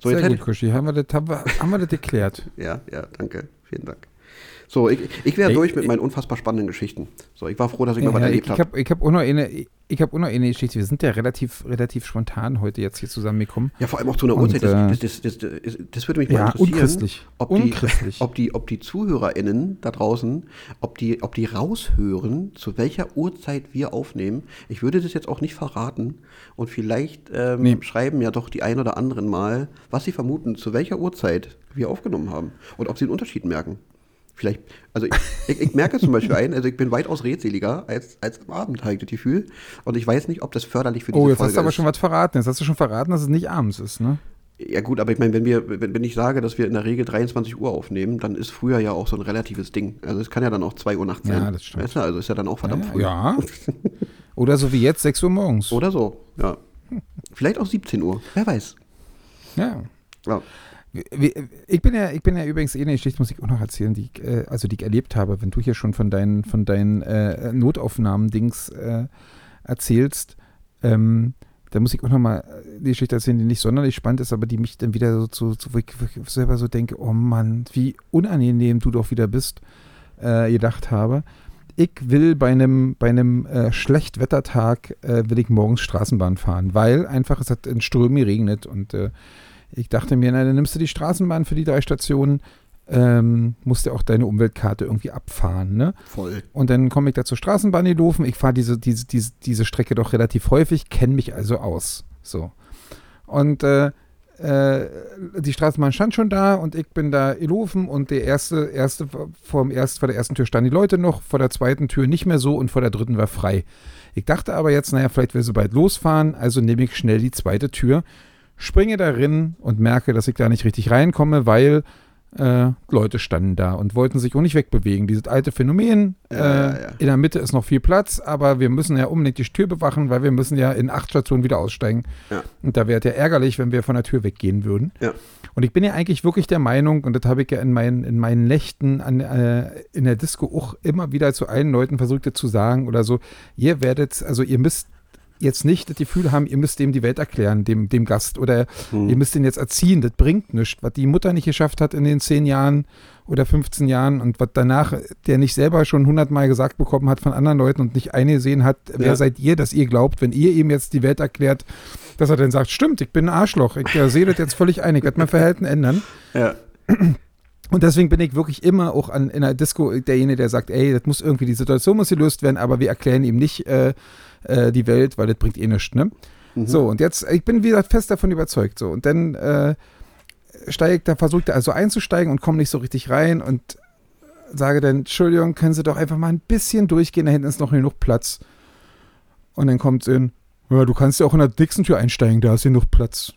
So, Sehr jetzt gut, Krischi. Haben wir, das, haben, wir, haben wir das geklärt? (laughs) ja, ja, danke. Vielen Dank. So, ich, ich wäre durch mit meinen unfassbar spannenden Geschichten. So, ich war froh, dass ich mal was ja, ich erlebt ich habe. habe ich hab auch noch eine, ich auch noch eine Geschichte. Wir sind ja relativ, relativ spontan heute jetzt hier zusammengekommen. Ja, vor allem auch zu einer Uhrzeit. Das, äh, das, das, das, das, würde mich mal Ja, interessieren. unchristlich. Ob die, ob, die, ob die ZuhörerInnen da draußen, ob die, ob die raushören, zu welcher Uhrzeit wir aufnehmen. Ich würde das jetzt auch nicht verraten. Und vielleicht ähm, Nee. schreiben ja doch die ein oder anderen mal, was sie vermuten, zu welcher Uhrzeit wir aufgenommen haben. Und ob sie einen Unterschied merken. Vielleicht, also ich, ich, ich merke zum Beispiel ein, also ich bin weitaus redseliger als, als am Abend, habe ich das Gefühl. Und ich weiß nicht, ob das förderlich für diese Oh, jetzt Folge hast du aber ist. schon was verraten. Jetzt hast du schon verraten, dass es nicht abends ist, ne? Ja gut, aber ich meine, wenn wir, wenn, wenn ich sage, dass wir in der Regel 23 Uhr aufnehmen, dann ist früher ja auch so ein relatives Ding. Also es kann ja dann auch 2 Uhr nachts Ja, sein. das stimmt. Weißt du, also ist ja dann auch verdammt früh. Ja. (laughs) Oder so wie jetzt, 6 Uhr morgens. Oder so, ja. Vielleicht auch 17 Uhr, wer weiß. Ja. Ja. Ich bin ja, ich bin ja übrigens eh eine Geschichte, muss ich auch noch erzählen, die ich, äh, also die ich erlebt habe, wenn du hier schon von deinen, von deinen äh, Notaufnahmen-Dings äh, erzählst, ähm, da muss ich auch nochmal die Geschichte erzählen, die nicht sonderlich spannend ist, aber die mich dann wieder so zu, zu wo ich selber so denke, oh Mann, wie unangenehm du doch wieder bist, äh, gedacht habe. Ich will bei einem, bei einem äh, Schlechtwettertag, äh, will ich morgens Straßenbahn fahren, weil einfach es hat in Strömen geregnet und äh, ich dachte mir, na, dann nimmst du die Straßenbahn für die drei Stationen, ähm, musst du auch deine Umweltkarte irgendwie abfahren, ne? Voll. Und dann komme ich da zur Straßenbahn gelaufen. Ich fahre diese, diese, diese, diese Strecke doch relativ häufig, kenne mich also aus. So. Und äh, äh, die Straßenbahn stand schon da und ich bin da gelaufen und der erste, erste vor, dem erst, vor der ersten Tür standen die Leute noch, vor der zweiten Tür nicht mehr so und vor der dritten war frei. Ich dachte aber jetzt, naja, vielleicht will sie bald losfahren, also nehme ich schnell die zweite Tür, springe darin und merke, dass ich da nicht richtig reinkomme, weil äh, Leute standen da und wollten sich auch nicht wegbewegen. Dieses alte Phänomen, Ja, äh, ja, ja. in der Mitte ist noch viel Platz, aber wir müssen ja unbedingt die Tür bewachen, weil wir müssen ja in acht Stationen wieder aussteigen. Und da wäre es ja ärgerlich, wenn wir von der Tür weggehen würden. Und ich bin ja eigentlich wirklich der Meinung, und das habe ich ja in meinen, in meinen Nächten an, äh, in der Disco auch immer wieder zu allen Leuten versucht zu sagen oder so, ihr werdet, also ihr müsst jetzt nicht das Gefühl haben, ihr müsst dem die Welt erklären, dem, dem Gast, oder Hm. ihr müsst ihn jetzt erziehen, das bringt nichts. Was die Mutter nicht geschafft hat in den 10 Jahren oder 15 Jahren und was danach der nicht selber schon 100 Mal gesagt bekommen hat von anderen Leuten und nicht eingesehen hat, wer Ja. seid ihr, dass ihr glaubt, wenn ihr ihm jetzt die Welt erklärt, dass er dann sagt, stimmt, ich bin ein Arschloch, ich äh, sehe das jetzt völlig ein, ich werde mein Verhalten ändern. Ja. Und deswegen bin ich wirklich immer auch an, in der Disco derjenige, der sagt, ey, das muss irgendwie, die Situation muss gelöst werden, aber wir erklären ihm nicht äh, äh, die Welt, weil das bringt eh nichts, ne? Mhm. So, und jetzt, ich bin wieder fest davon überzeugt, so. Und dann äh, steige ich da, versuche da also einzusteigen und komme nicht so richtig rein und sage dann, Entschuldigung, können Sie doch einfach mal ein bisschen durchgehen, da hinten ist noch genug Platz. Und dann kommt in, ja, du kannst ja auch in der dicksten Tür einsteigen, da ist genug Platz.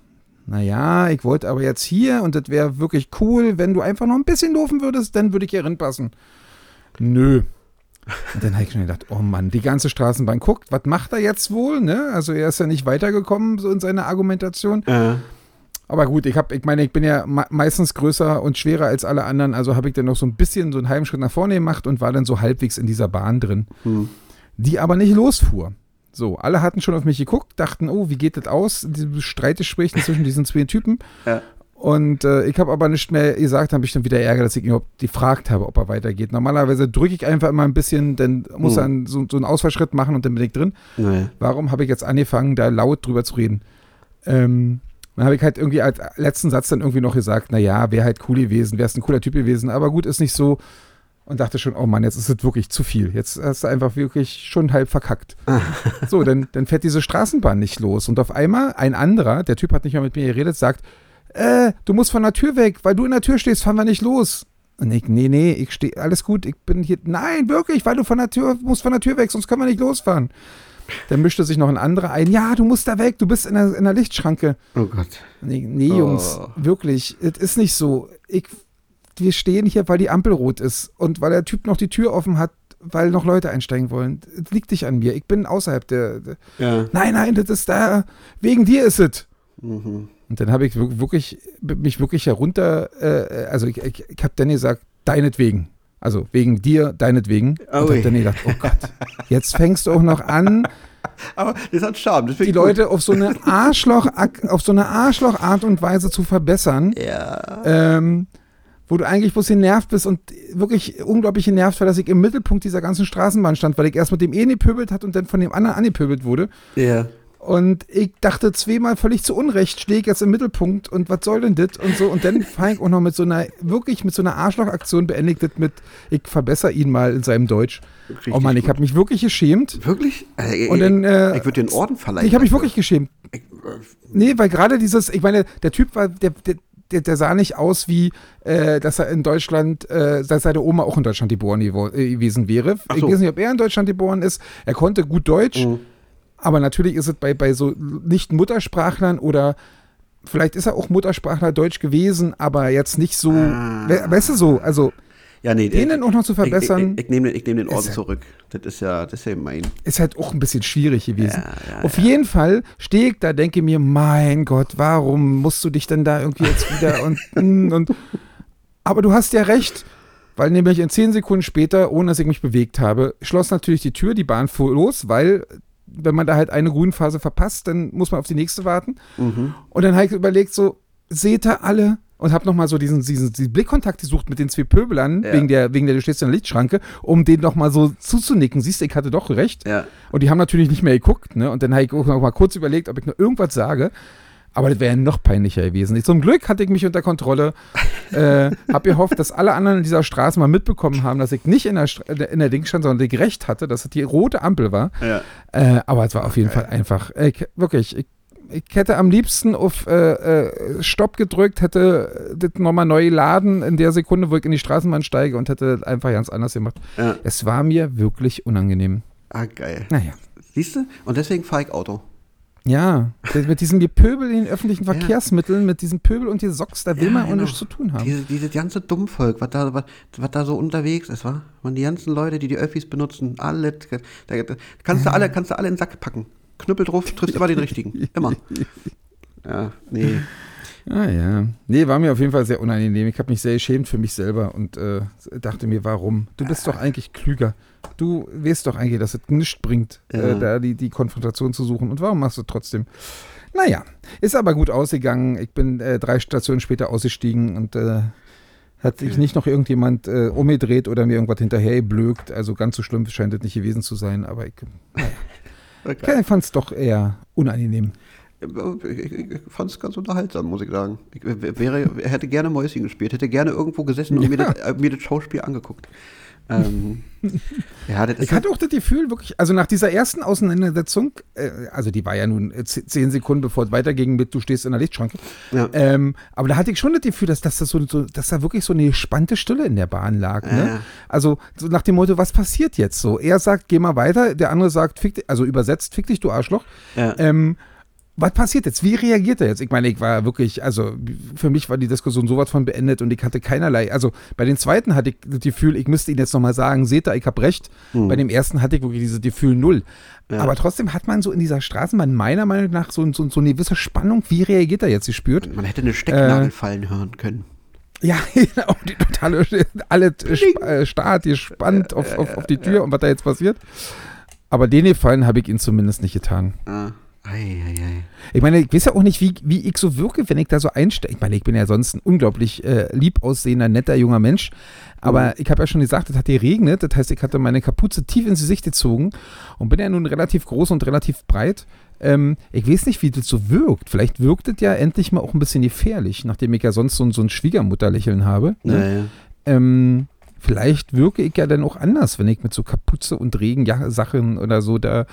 Naja, ich wollte aber jetzt hier und das wäre wirklich cool, wenn du einfach noch ein bisschen laufen würdest, dann würde ich hier reinpassen. Nö. Und dann habe ich schon gedacht, oh Mann, die ganze Straßenbahn guckt, was macht er jetzt wohl, ne? Also er ist ja nicht weitergekommen so in seiner Argumentation. Äh, Aber gut, ich habe, ich meine, ich bin ja me meistens größer und schwerer als alle anderen, also habe ich dann noch so ein bisschen so einen halben Schritt nach vorne gemacht und war dann so halbwegs in dieser Bahn drin, hm. die aber nicht losfuhr. So, alle hatten schon auf mich geguckt, dachten, oh, wie geht das aus? Diese Streitgespräche zwischen diesen zwei Typen. Ja. Und äh, ich habe aber nicht mehr gesagt, habe ich dann wieder Ärger, dass ich ihn überhaupt gefragt habe, ob er weitergeht. Normalerweise drücke ich einfach immer ein bisschen, dann muss Hm. er einen- so, so einen Ausfallschritt machen und dann bin ich drin. Naja. Warum habe ich jetzt angefangen, da laut drüber zu reden? Ähm, dann habe ich halt irgendwie als letzten Satz dann irgendwie noch gesagt, naja, wäre halt cool gewesen, wärst ein cooler Typ gewesen, aber gut, ist nicht so. und dachte schon, oh Mann, jetzt ist es wirklich zu viel. Jetzt hast du einfach wirklich schon halb verkackt. (laughs) so, dann, dann fährt diese Straßenbahn nicht los. Und auf einmal ein anderer, der Typ hat nicht mehr mit mir geredet, sagt, äh, du musst von der Tür weg, weil du in der Tür stehst, fahren wir nicht los. Und ich, nee, nee, ich stehe, alles gut, ich bin hier, nein, wirklich, weil du von der Tür, musst von der Tür weg, sonst können wir nicht losfahren. Dann mischte sich noch ein anderer ein, ja, du musst da weg, du bist in der, in der Lichtschranke. Oh Gott. Nee, nee Jungs, Oh. wirklich, es ist nicht so. Ich, wir stehen hier, weil die Ampel rot ist und weil der Typ noch die Tür offen hat, weil noch Leute einsteigen wollen. Es liegt nicht an mir. Ich bin außerhalb der. der Ja. nein, nein, das ist da. Wegen dir ist es. Mhm. Und dann habe ich wir- wirklich mich wirklich herunter. Äh, also ich, ich, ich habe dann gesagt, deinetwegen. Also wegen dir, deinetwegen. Und Ui. habe dann gedacht, oh Gott, jetzt fängst du auch noch an, (laughs) Aber das hat Charme. Das die gut. Leute auf so eine Arschloch, auf so eine Arschlochart und Weise zu verbessern. Ja. ähm, wo du eigentlich bloß genervt bist und wirklich unglaublich genervt war, dass ich im Mittelpunkt dieser ganzen Straßenbahn stand, weil ich erst mit dem einen gepöbelt hat und dann von dem anderen angepöbelt wurde. Ja. Und ich dachte zweimal völlig zu Unrecht, stehe ich jetzt im Mittelpunkt und was soll denn das und so. Und dann fahre ich auch noch mit so einer, wirklich mit so einer Arschlochaktion beendigt das mit, ich verbessere ihn mal in seinem Deutsch. Richtig oh Mann, ich habe mich wirklich geschämt. Wirklich? Äh, Und dann, äh, ich würde dir einen Orden verleihen. Ich habe mich wirklich geschämt. Ich, äh, Nee, weil gerade dieses, ich meine, der Typ war, der, der, der, der sah nicht aus wie, äh, dass er in Deutschland, äh, dass seine Oma auch in Deutschland geboren äh, gewesen wäre. Ach Ich so. weiß nicht, ob er in Deutschland geboren ist. Er konnte gut Deutsch, Mhm. Aber natürlich ist es bei, bei so Nicht-Muttersprachlern oder vielleicht ist er auch Muttersprachler Deutsch gewesen, aber jetzt nicht so, Ah. we weißt du so, also Ja, nee. denen auch noch zu verbessern, Ich, ich, ich nehme den, ich nehm den Orden zurück. Das ist ja, das ist ja mein. ist halt auch ein bisschen schwierig gewesen. Ja, ja, Auf jeden Fall stehe ich da, denke mir, mein Gott, warum musst du dich denn da irgendwie jetzt wieder (laughs) und, mm, und aber du hast ja recht, weil nämlich in zehn Sekunden später, ohne dass ich mich bewegt habe, schloss natürlich die Tür, die Bahn fuhr los, weil wenn man da halt eine Grünphase verpasst, dann muss man auf die nächste warten. Mhm. Und dann habe ich überlegt, so, seht ihr alle? Und habe nochmal so diesen, diesen, diesen Blickkontakt gesucht mit den zwei Pöbelern, Ja. wegen, der, wegen der, du stehst in der Lichtschranke, um denen nochmal so zuzunicken. Siehst du, ich hatte doch recht. Ja. Und die haben natürlich nicht mehr geguckt, ne? Und dann habe ich auch noch mal kurz überlegt, ob ich noch irgendwas sage. Aber das wäre ja noch peinlicher gewesen. Zum Glück hatte ich mich unter Kontrolle. äh, (laughs) habe gehofft, dass alle anderen in dieser Straße mal mitbekommen haben, dass ich nicht in der, Stra- in der Ding stand, sondern ich recht hatte, dass es die rote Ampel war. Ja. Äh, aber es war auf jeden Fall einfach. Ich, wirklich, ich, ich hätte am liebsten auf äh, äh, Stopp gedrückt, hätte das nochmal neu laden in der Sekunde, wo ich in die Straßenbahn steige und hätte einfach ganz anders gemacht. Ja. Es war mir wirklich unangenehm. Ah, geil. Naja. Siehst du? Und deswegen fahre ich Auto. Ja, mit diesem Gepöbel in den öffentlichen Ja. Verkehrsmitteln, mit diesem Pöbel und die Socks, da will Ja, man auch genau. nichts zu tun haben. Diese, dieses ganze Dummvolk, was da, was, was da so unterwegs ist, wa? Man, die ganzen Leute, die die Öffis benutzen, alle, da, da, kannst du alle, kannst du alle in den Sack packen. Knüppel drauf, triffst immer den (laughs) richtigen. Immer. (laughs) Ja, nee. Ah ja. Nee, war mir auf jeden Fall sehr unangenehm. Ich habe mich sehr geschämt für mich selber und äh, dachte mir, warum? Du bist doch eigentlich klüger. Du weißt doch eigentlich, dass es nichts bringt, Ja. äh, da die, die Konfrontation zu suchen. Und warum machst du trotzdem? Naja, ist aber gut ausgegangen. Ich bin äh, drei Stationen später ausgestiegen und äh, hat sich nicht noch irgendjemand äh, umgedreht oder mir irgendwas hinterher blökt. Also ganz so schlimm scheint es nicht gewesen zu sein, aber ich, (laughs) Okay. ich fand es doch eher unangenehm. Ich, fand es ganz unterhaltsam, muss ich sagen. Ich wäre, hätte gerne Mäuschen gespielt, hätte gerne irgendwo gesessen und mir, das, äh, mir das Schauspiel angeguckt. Ähm, (laughs) ja, Ich hatte auch das Gefühl, wirklich, also nach dieser ersten Auseinandersetzung, äh, also die war ja nun äh, zehn Sekunden bevor es weiterging mit Du stehst in der Lichtschranke, Ja. ähm, aber da hatte ich schon das Gefühl, dass, dass, das so, so, dass da wirklich so eine gespannte Stille in der Bahn lag. Ne? Ja. Also so nach dem Motto, was passiert jetzt so? Er sagt, geh mal weiter, der andere sagt, fick also übersetzt, fick dich, du Arschloch. Ja. Ähm, was passiert jetzt? Wie reagiert er jetzt? Ich meine, ich war wirklich, also für mich war die Diskussion sowas von beendet und ich hatte keinerlei, also bei den zweiten hatte ich das Gefühl, ich müsste ihn jetzt nochmal sagen, seht ihr, ich habe recht. Bei dem ersten hatte ich wirklich dieses Gefühl null. Ja. Aber trotzdem hat man so in dieser Straßenbahn meiner Meinung nach so, so, so eine gewisse Spannung, wie reagiert er jetzt gespürt. Man hätte eine Stecknadel Äh, fallen hören können. Ja, (laughs) genau, die totale, alle äh, Start gespannt auf, auf, auf die Tür und was da jetzt passiert. Aber den Gefallen habe ich ihn zumindest nicht getan. Ah. Ei, ei, ei. Ich meine, ich weiß ja auch nicht, wie, wie ich so wirke, wenn ich da so einsteige. Ich meine, ich bin ja sonst ein unglaublich äh, lieb aussehender, netter junger Mensch. Aber ich habe ja schon gesagt, es hat geregnet. Das heißt, ich hatte meine Kapuze tief ins Gesicht gezogen und bin ja nun relativ groß und relativ breit. Ähm, ich weiß nicht, wie das so wirkt. Vielleicht wirkt es ja endlich mal auch ein bisschen gefährlich, nachdem ich ja sonst so, ein- so ein Schwiegermutterlächeln habe. Ne? Ja, ja. Ähm, vielleicht wirke ich ja dann auch anders, wenn ich mit so Kapuze und Regensachen oder so da,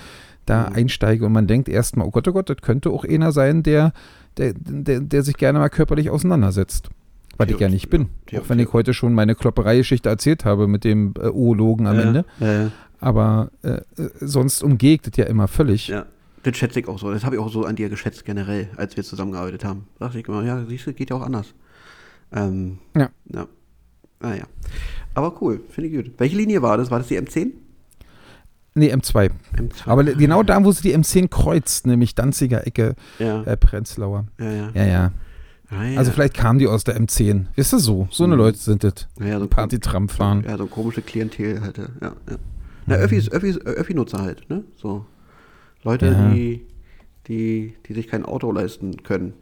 da Mhm. einsteige und man denkt erstmal, oh Gott, oh Gott, das könnte auch einer sein, der, der, der, der sich gerne mal körperlich auseinandersetzt. Was ich ja nicht bin. Theo- Auch wenn ich heute schon meine Klopperei-Geschichte erzählt habe mit dem äh, Oologen am Ja, Ende. Ja, ja. Aber äh, äh, sonst umgeht das ja immer völlig. Ja, das schätze ich auch so. Das habe ich auch so an dir geschätzt generell, als wir zusammengearbeitet haben. Da dachte ich immer, ja, siehst du, geht ja auch anders. Ähm, Ja. Ja. Naja. Aber cool, finde ich gut. Welche Linie war das? War das die M10? Nee, M2. M2. Aber genau da, wo sie die M10 kreuzt, nämlich Danziger Ecke, ja, äh, Prenzlauer. ja, ja. Ja, ja. Ah, ja. Also vielleicht kamen die aus der M10. Wisst ihr so? So eine Mhm. Leute sind das. ja, so ein Party-Tram fahren. Ja, so komische Klientel halt. Ja, ja. ja. Na, Öffis, Öffis, Öffi-Nutzer halt, ne? So. Leute, Ja. die, die, die sich kein Auto leisten können.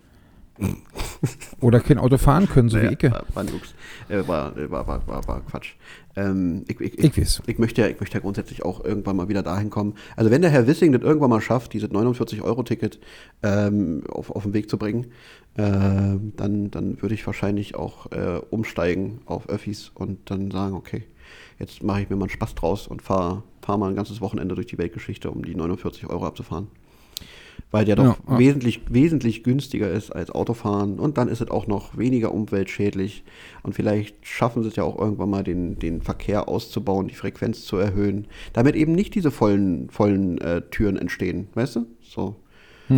(laughs) Oder kein Auto fahren können, so Naja, wie ich. War, war, nix. Äh, war, war, war, war, war Quatsch. Ähm, ich, ich, Ich weiß. Ich möchte, ja, ich möchte ja grundsätzlich auch irgendwann mal wieder dahin kommen. Also wenn der Herr Wissing das irgendwann mal schafft, dieses 49-Euro-Ticket ähm, auf, auf den Weg zu bringen, ähm, dann, dann würde ich wahrscheinlich auch äh, umsteigen auf Öffis und dann sagen, okay, jetzt mache ich mir mal einen Spaß draus und fahre fahr mal ein ganzes Wochenende durch die Weltgeschichte, um die 49 Euro abzufahren. Weil der doch Ja, ja. wesentlich, wesentlich günstiger ist als Autofahren und dann ist es auch noch weniger umweltschädlich und vielleicht schaffen sie es ja auch irgendwann mal den, den Verkehr auszubauen, die Frequenz zu erhöhen, damit eben nicht diese vollen, vollen äh, Türen entstehen, weißt du? So.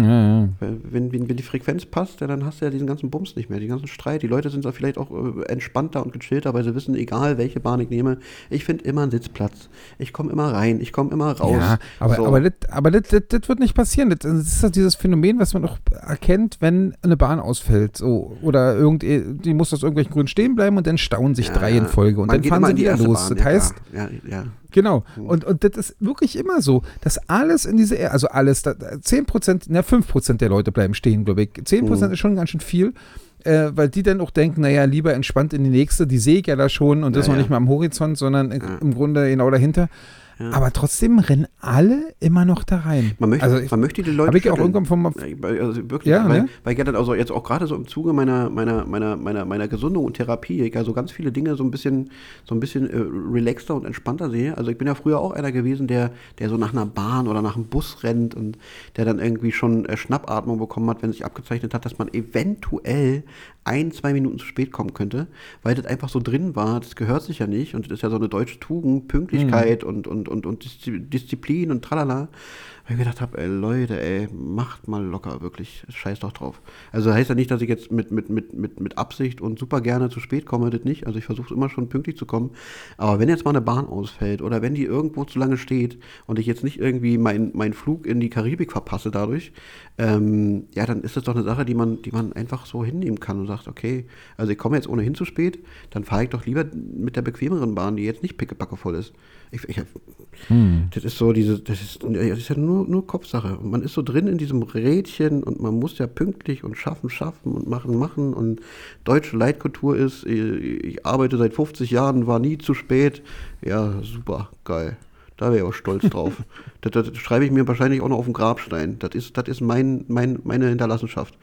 Ja, ja. Wenn, wenn, wenn die Frequenz passt, ja, dann hast du ja diesen ganzen Bums nicht mehr, den ganzen Streit. Die Leute sind da vielleicht auch äh, entspannter und gechillter, weil sie wissen, egal welche Bahn ich nehme, ich finde immer einen Sitzplatz. Ich komme immer rein, ich komme immer raus. Ja, aber, So. aber, das, aber das, das, das wird nicht passieren. Das, ist halt dieses Phänomen, was man auch erkennt, wenn eine Bahn ausfällt. So, oder irgend, die muss aus irgendwelchen Gründen stehen bleiben und dann stauen sich drei in. Folge und dann fahren sie wieder los. Bahn, das heißt, ja, ja. Genau. Und, und das ist wirklich immer so, dass alles in diese, also alles, da- da- 10%, na 5% der Leute bleiben stehen, glaube ich. 10% Mhm. ist schon ganz schön viel, äh, weil die dann auch denken, naja, lieber entspannt in die nächste, die sehe ich ja da schon und das Ja, noch nicht mal am Horizont, sondern Ja. im Grunde genau dahinter. Ja. Aber trotzdem rennen alle immer noch da rein. Man möchte, also, man möchte die Leute habe ich auch irgendwann vom, Also wirklich, Ja, weil, ne? weil ich also jetzt auch gerade so im Zuge meiner, meiner, meiner, meiner, meiner Gesundung und Therapie, ich ja so ganz viele Dinge so ein bisschen, so ein bisschen äh, relaxter und entspannter sehe. Also ich bin ja früher auch einer gewesen, der, der so nach einer Bahn oder nach einem Bus rennt und der dann irgendwie schon äh, Schnappatmung bekommen hat, wenn sich abgezeichnet hat, dass man eventuell ein, zwei Minuten zu spät kommen könnte, weil das einfach so drin war, das gehört sich ja nicht und das ist ja so eine deutsche Tugend, Pünktlichkeit und, und, und, und Diszi- Disziplin und tralala. Weil ich gedacht habe, ey Leute, ey, macht mal locker, wirklich, scheiß doch drauf. Also heißt ja nicht, dass ich jetzt mit, mit, mit, mit, mit Absicht und super gerne zu spät komme, das nicht. Also ich versuche immer schon pünktlich zu kommen. Aber wenn jetzt mal eine Bahn ausfällt oder wenn die irgendwo zu lange steht und ich jetzt nicht irgendwie meinen mein Flug in die Karibik verpasse dadurch, ähm, ja, dann ist das doch eine Sache, die man, die man einfach so hinnehmen kann und sagt, okay, also ich komme jetzt ohnehin zu spät, dann fahre ich doch lieber mit der bequemeren Bahn, die jetzt nicht pickepacke voll ist. Ich, ich, das ist so diese, das ist, das ist ja nur, nur Kopfsache. Und man ist so drin in diesem Rädchen und man muss ja pünktlich und schaffen, schaffen und machen, machen. Und deutsche Leitkultur ist, ich, ich arbeite seit 50 Jahren, war nie zu spät. Ja, super, geil. Da wäre ich auch stolz drauf. das, (laughs) das, das schreibe ich mir wahrscheinlich auch noch auf den Grabstein. Das ist, das ist mein, mein, meine Hinterlassenschaft.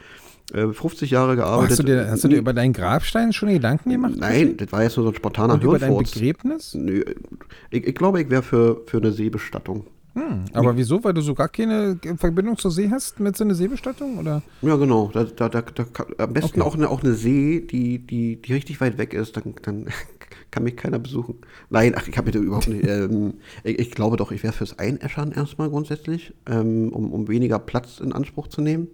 Äh, 50 Jahre Oh, gearbeitet. hast, du dir, hast du dir über deinen Grabstein schon Gedanken gemacht? Nein, das war jetzt nur so ein spontaner Und über dein. Begräbnis? Nö, ich, ich glaube, ich wäre für, für eine Seebestattung. Hm, aber wieso? Weil du so gar keine Verbindung zur See hast mit so einer Seebestattung? Oder? Ja, genau. Da, da, da, da am besten Okay. auch, eine, auch eine See, die, die, die richtig weit weg ist. Dann, dann (laughs) kann mich keiner besuchen. Nein, ach, ich habe überhaupt nicht. Ähm, ich, ich glaube doch, ich wäre fürs Einäschern erstmal grundsätzlich, ähm, um, um weniger Platz in Anspruch zu nehmen.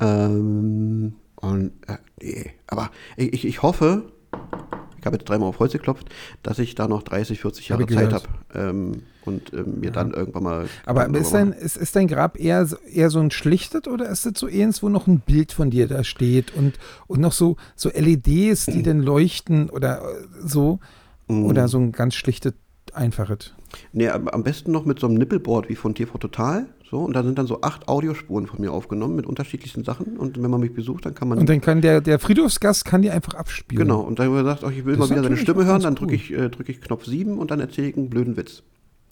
Ähm, und, äh, nee, aber ich, ich, hoffe, ich habe jetzt dreimal auf Holz geklopft, dass ich da noch 30, 40 Hab Jahre ich Zeit habe ähm, und ähm, mir dann irgendwann mal. Aber ist dein, ist, ist dein Grab eher, so- eher so ein schlichtet oder ist das so eins, wo noch ein Bild von dir da steht und, und noch so, so LEDs, die dann leuchten oder äh, so? Mhm. Oder so ein ganz schlichtes, einfaches? Nee, am am besten noch mit so einem Nippelboard wie von TV Total. So, und da sind dann so acht Audiospuren von mir aufgenommen mit unterschiedlichsten Sachen. Und wenn man mich besucht, dann kann man. Und dann kann der, der Friedhofsgast kann die einfach abspielen. genau, und dann sagt, oh, ich will Das mal wieder seine Stimme hören, dann drücke ich, äh, drück ich Knopf 7 und dann erzähle ich einen blöden Witz.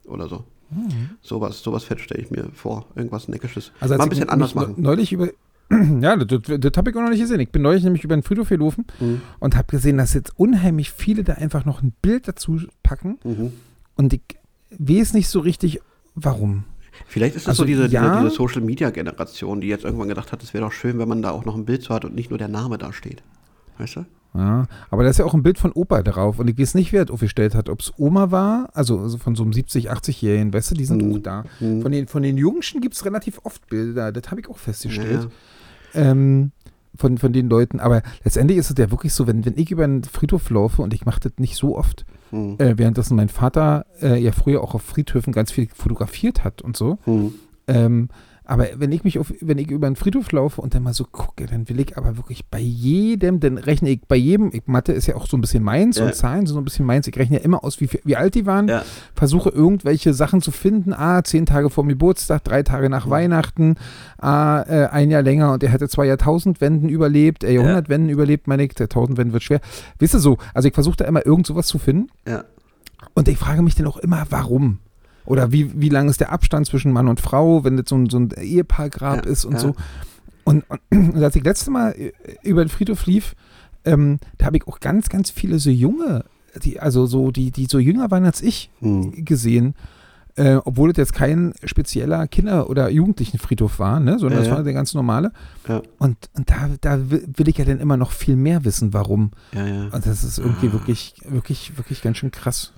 Oder so. Mhm. Sowas, sowas fett stelle ich mir vor. Irgendwas Neckisches. Also als mal ein bisschen anders machen. Neulich über, (clears throat) Ja, das, das, das habe ich auch noch nicht gesehen. Ich bin neulich nämlich über den Friedhof gelaufen Mhm. und habe gesehen, dass jetzt unheimlich viele da einfach noch ein Bild dazu packen. Mhm. Und ich weiß nicht so richtig, warum. Vielleicht ist das Also, so diese, ja. diese, diese Social-Media-Generation, die jetzt irgendwann gedacht hat, es wäre doch schön, wenn man da auch noch ein Bild zu hat und nicht nur der Name da steht. Weißt du? Ja, aber da ist ja auch ein Bild von Opa drauf und ich weiß nicht, wer das aufgestellt hat. Ob es Oma war, also, also von so einem 70-, 80-Jährigen, weißt du, die sind Mhm. auch da. Mhm. Von den, von den Jungschen gibt es relativ oft Bilder, das habe ich auch festgestellt. Ja, Ähm, von, von den Leuten. Aber letztendlich ist es ja wirklich so, wenn, wenn ich über einen Friedhof laufe und ich mache das nicht so oft, Hm. äh, währenddessen mein Vater äh, ja früher auch auf Friedhöfen ganz viel fotografiert hat und so. Hm. Ähm, aber wenn ich mich auf, wenn ich über einen Friedhof laufe und dann mal so gucke, dann will ich aber wirklich bei jedem, dann rechne ich bei jedem, ich, Mathe ist ja auch so ein bisschen meins Ja. und Zahlen sind so ein bisschen meins, ich rechne ja immer aus, wie, wie alt die waren, Ja. versuche irgendwelche Sachen zu finden, ah, zehn Tage vor dem Geburtstag, drei Tage nach Weihnachten, ah, äh, ein Jahr länger und er hätte zwei Jahrtausendwenden überlebt, äh, Jahrhundertwenden überlebt, meine ich, der Tausendwenden wird schwer. Wisst ihr so, also ich versuche da immer irgend sowas zu finden Ja. und ich frage mich dann auch immer, warum? Oder wie, wie lang ist der Abstand zwischen Mann und Frau, wenn das so ein, so ein Ehepaargrab Ja, ist und ja. so. Und, und, (clears throat) und als ich letzte Mal äh, über den Friedhof lief, ähm, da habe ich auch ganz, ganz viele so junge, die, also so, die, die so jünger waren als ich, Hm. gesehen. Äh, obwohl das jetzt kein spezieller Kinder- oder Jugendlichenfriedhof war, ne? sondern Ja, das ja. war der ganz normale. Ja. Und, und da, da will ich ja dann immer noch viel mehr wissen, warum. Ja, ja. Und das ist irgendwie wirklich, wirklich, wirklich ganz schön krass.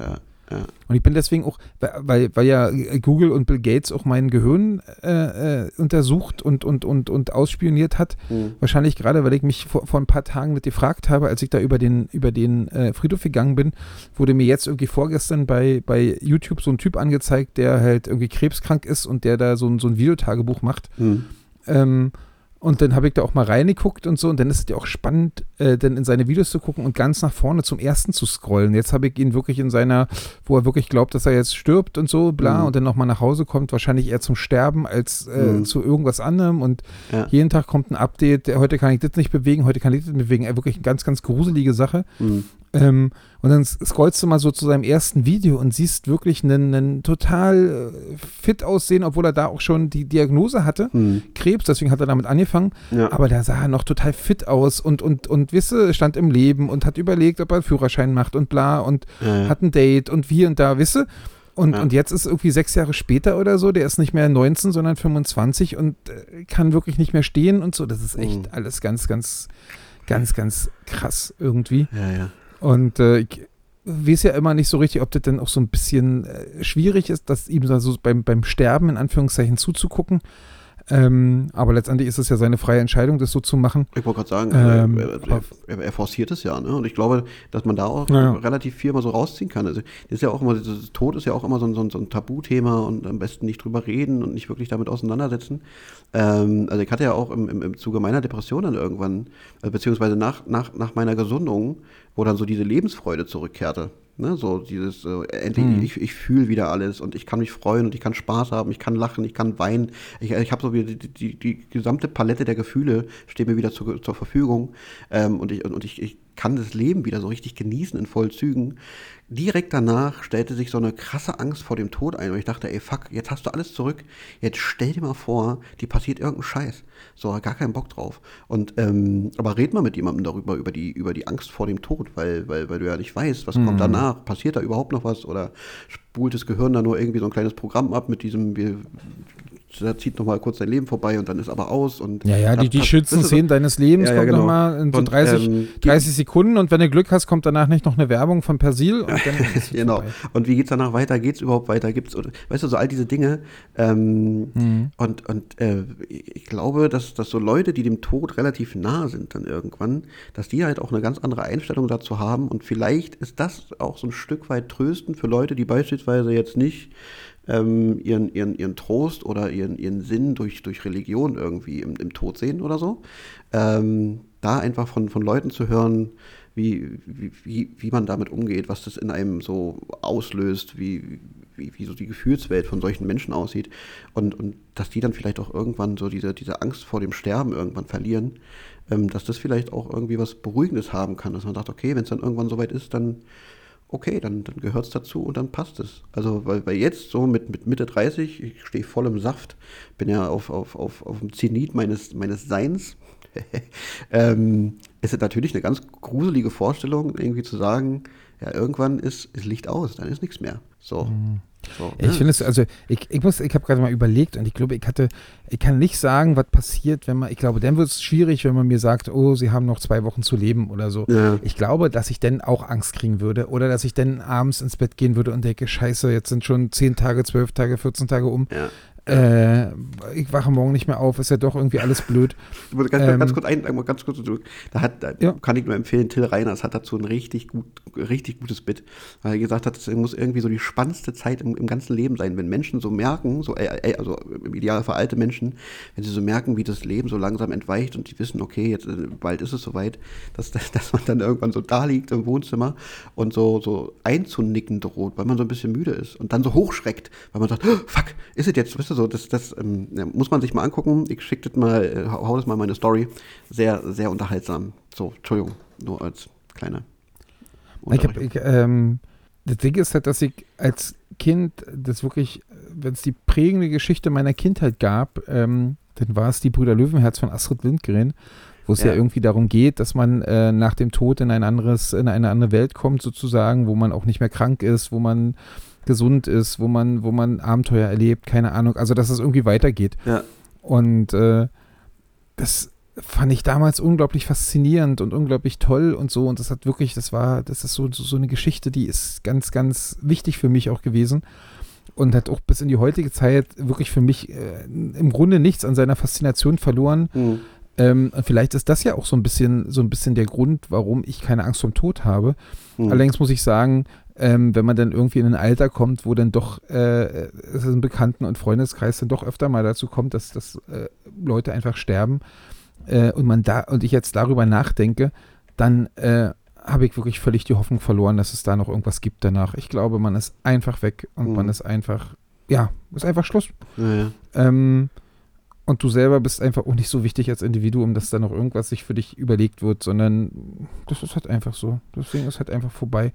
Ja. Und ich bin deswegen auch, weil, weil ja Google und Bill Gates auch mein Gehirn äh, äh, untersucht und, und, und, und ausspioniert hat. Hm. Wahrscheinlich gerade, weil ich mich vor, vor ein paar Tagen mit gefragt habe, als ich da über den, über den äh, Friedhof gegangen bin, wurde mir jetzt irgendwie vorgestern bei, bei YouTube so ein Typ angezeigt, der halt irgendwie krebskrank ist und der da so ein, so ein Videotagebuch macht. Hm. Ähm, und dann habe ich da auch mal reingeguckt und so. Und dann ist es ja auch spannend, äh, dann in seine Videos zu gucken und ganz nach vorne zum ersten zu scrollen. Jetzt habe ich ihn wirklich in seiner, wo er wirklich glaubt, dass er jetzt stirbt und so, bla, Mhm. und dann nochmal nach Hause kommt, wahrscheinlich eher zum Sterben als äh, Mhm. zu irgendwas anderem. Und Ja. jeden Tag kommt ein Update, heute kann ich das nicht bewegen, heute kann ich das nicht bewegen. Äh, wirklich eine ganz, ganz gruselige Sache. Hm. Ähm, und dann scrollst du mal so zu seinem ersten Video und siehst wirklich einen, einen total äh, fit aussehen, obwohl er da auch schon die Diagnose hatte. Hm. Krebs, deswegen hat er damit angefangen. Ja. Aber da sah er noch total fit aus und, und, und wisse, stand im Leben und hat überlegt, ob er einen Führerschein macht und bla und Ja, ja. hat ein Date und wie und da, wisse. Und, Ja. und jetzt ist irgendwie sechs Jahre später oder so, der ist nicht mehr 19, sondern 25 und äh, kann wirklich nicht mehr stehen und so. Das ist echt Mhm. alles ganz, ganz, ganz, ganz krass irgendwie. ja, ja. Und äh, ich weiß ja immer nicht so richtig, ob das dann auch so ein bisschen äh, schwierig ist, dass ihm so beim, beim Sterben in Anführungszeichen zuzugucken. Ähm, aber letztendlich ist es ja seine freie Entscheidung, das so zu machen. Ich wollte gerade sagen, Ähm, äh, er, aber- er, er forciert es ja, ne? Und ich glaube, dass man da auch Ja, relativ viel mal so rausziehen kann. Also das ist ja auch immer, dieses Tod ist ja auch immer so ein, so ein, so ein Tabuthema und am besten nicht drüber reden und nicht wirklich damit auseinandersetzen. Ähm, also ich hatte ja auch im, im, im Zuge meiner Depression dann irgendwann, äh, beziehungsweise nach, nach, nach meiner Gesundung, wo dann so diese Lebensfreude zurückkehrte. Ne, so dieses, äh, endlich, Mhm. ich, ich fühle wieder alles und ich kann mich freuen und ich kann Spaß haben, ich kann lachen, ich kann weinen. Ich, ich habe so wieder die, die, die gesamte Palette der Gefühle steht mir wieder zu, zur Verfügung ähm, und, ich, und ich, ich kann das Leben wieder so richtig genießen in Vollzügen. Direkt danach stellte sich so eine krasse Angst vor dem Tod ein und ich dachte, ey, fuck, jetzt hast du alles zurück, jetzt stell dir mal vor, die passiert irgendein Scheiß. So, gar keinen Bock drauf. Und, ähm, aber red mal mit jemandem darüber, über die, über die Angst vor dem Tod, weil, weil, weil du ja nicht weißt, was kommt danach, passiert da überhaupt noch was oder spult das Gehirn da nur irgendwie so ein kleines Programm ab mit diesem, wir, da zieht noch mal kurz dein Leben vorbei und dann ist aber aus und Ja, ja, die, die schönsten Szenen deines Lebens Ja, ja, kommt genau. nochmal in so Und, 30, ähm, 30 Sekunden und wenn du Glück hast, kommt danach nicht noch eine Werbung von Persil und es (laughs) Genau. vorbei. Und wie geht's danach weiter? Geht's überhaupt weiter? Gibt's, oder, weißt du, so all diese Dinge. Ähm, Mhm. Und, und äh, ich glaube, dass, dass so Leute, die dem Tod relativ nah sind dann irgendwann, dass die halt auch eine ganz andere Einstellung dazu haben. Und vielleicht ist das auch so ein Stück weit tröstend für Leute, die beispielsweise jetzt nicht ähm, ihren, ihren, ihren Trost oder ihren, ihren Sinn durch, durch Religion irgendwie im, im Tod sehen oder so. Ähm, da einfach von, von Leuten zu hören, wie, wie, wie, man damit umgeht, was das in einem so auslöst, wie, wie, wie so die Gefühlswelt von solchen Menschen aussieht und, und dass die dann vielleicht auch irgendwann so diese, diese Angst vor dem Sterben irgendwann verlieren, ähm, dass das vielleicht auch irgendwie was Beruhigendes haben kann, dass man sagt, okay, wenn es dann irgendwann soweit ist, dann okay, dann, dann gehört es dazu und dann passt es. Also, weil, weil jetzt so mit, mit Mitte 30, ich stehe voll im Saft, bin ja auf, auf, auf, auf dem Zenit meines, meines Seins, (laughs) ähm, ist es natürlich eine ganz gruselige Vorstellung, irgendwie zu sagen, ja, irgendwann ist, ist Licht aus, dann ist nichts mehr. So. Mhm. So Ich ne? finde es, also ich, ich muss, ich habe gerade mal überlegt und ich glaube, ich hatte, ich kann nicht sagen, was passiert, wenn man, ich glaube, dann wird es schwierig, wenn man mir sagt, oh, sie haben noch zwei Wochen zu leben oder so. Ja. Ich glaube, dass ich dann auch Angst kriegen würde oder dass ich dann abends ins Bett gehen würde und denke, scheiße, jetzt sind schon 10 Tage, 12 Tage, 14 Tage um. Ja. Äh, ich wache morgen nicht mehr auf, ist ja doch irgendwie alles blöd. Ganz, Ähm, ganz kurz ein, ganz kurz zurück. Da hat, da Ja. kann ich nur empfehlen, Till Reiners hat dazu ein richtig gut, richtig gutes Bit, weil er gesagt hat, es muss irgendwie so die spannendste Zeit im, im ganzen Leben sein, wenn Menschen so merken, so äh, äh, also im Idealfall alte Menschen, wenn sie so merken, wie das Leben so langsam entweicht und die wissen, okay, jetzt äh, bald ist es soweit, dass, (laughs) dass, man dann irgendwann so da liegt im Wohnzimmer und so so einzunicken droht, weil man so ein bisschen müde ist und dann so hochschreckt, weil man sagt, oh, fuck, ist es jetzt, weißt du so, das, das ähm, muss man sich mal angucken. Ich schicke das mal, äh, hau das mal in meine Story. Sehr, sehr unterhaltsam. So, Entschuldigung, nur als kleine. Ich hab, ich, ähm, das Ding ist halt, dass ich als Kind, das wirklich, wenn es die prägende Geschichte meiner Kindheit gab, ähm, dann war es die Brüder Löwenherz von Astrid Lindgren, wo es ja. Ja. irgendwie darum geht, dass man äh, nach dem Tod in ein anderes, in eine andere Welt kommt sozusagen, wo man auch nicht mehr krank ist, wo man gesund ist, wo man, wo man Abenteuer erlebt, keine Ahnung, also dass es irgendwie weitergeht. Ja. Und äh, das fand ich damals unglaublich faszinierend und unglaublich toll und so. Und das hat wirklich, das war, das ist so, so, so eine Geschichte, die ist ganz, ganz wichtig für mich auch gewesen. Und hat auch bis in die heutige Zeit wirklich für mich äh, im Grunde nichts an seiner Faszination verloren. Hm. Ähm, vielleicht ist das ja auch so ein bisschen, so ein bisschen der Grund, warum ich keine Angst vom Tod habe. Hm. Allerdings muss ich sagen, ähm, wenn man dann irgendwie in ein Alter kommt, wo dann doch äh, es im Bekannten- und Freundeskreis dann doch öfter mal dazu kommt, dass, dass äh, Leute einfach sterben äh, und man da und ich jetzt darüber nachdenke, dann äh, habe ich wirklich völlig die Hoffnung verloren, dass es da noch irgendwas gibt danach. Ich glaube, man ist einfach weg und Mhm. man ist einfach, ja, ist einfach Schluss. Ja, ja. Ähm, und du selber bist einfach auch nicht so wichtig als Individuum, dass da noch irgendwas sich für dich überlegt wird, sondern das ist halt einfach so. Deswegen ist halt einfach vorbei.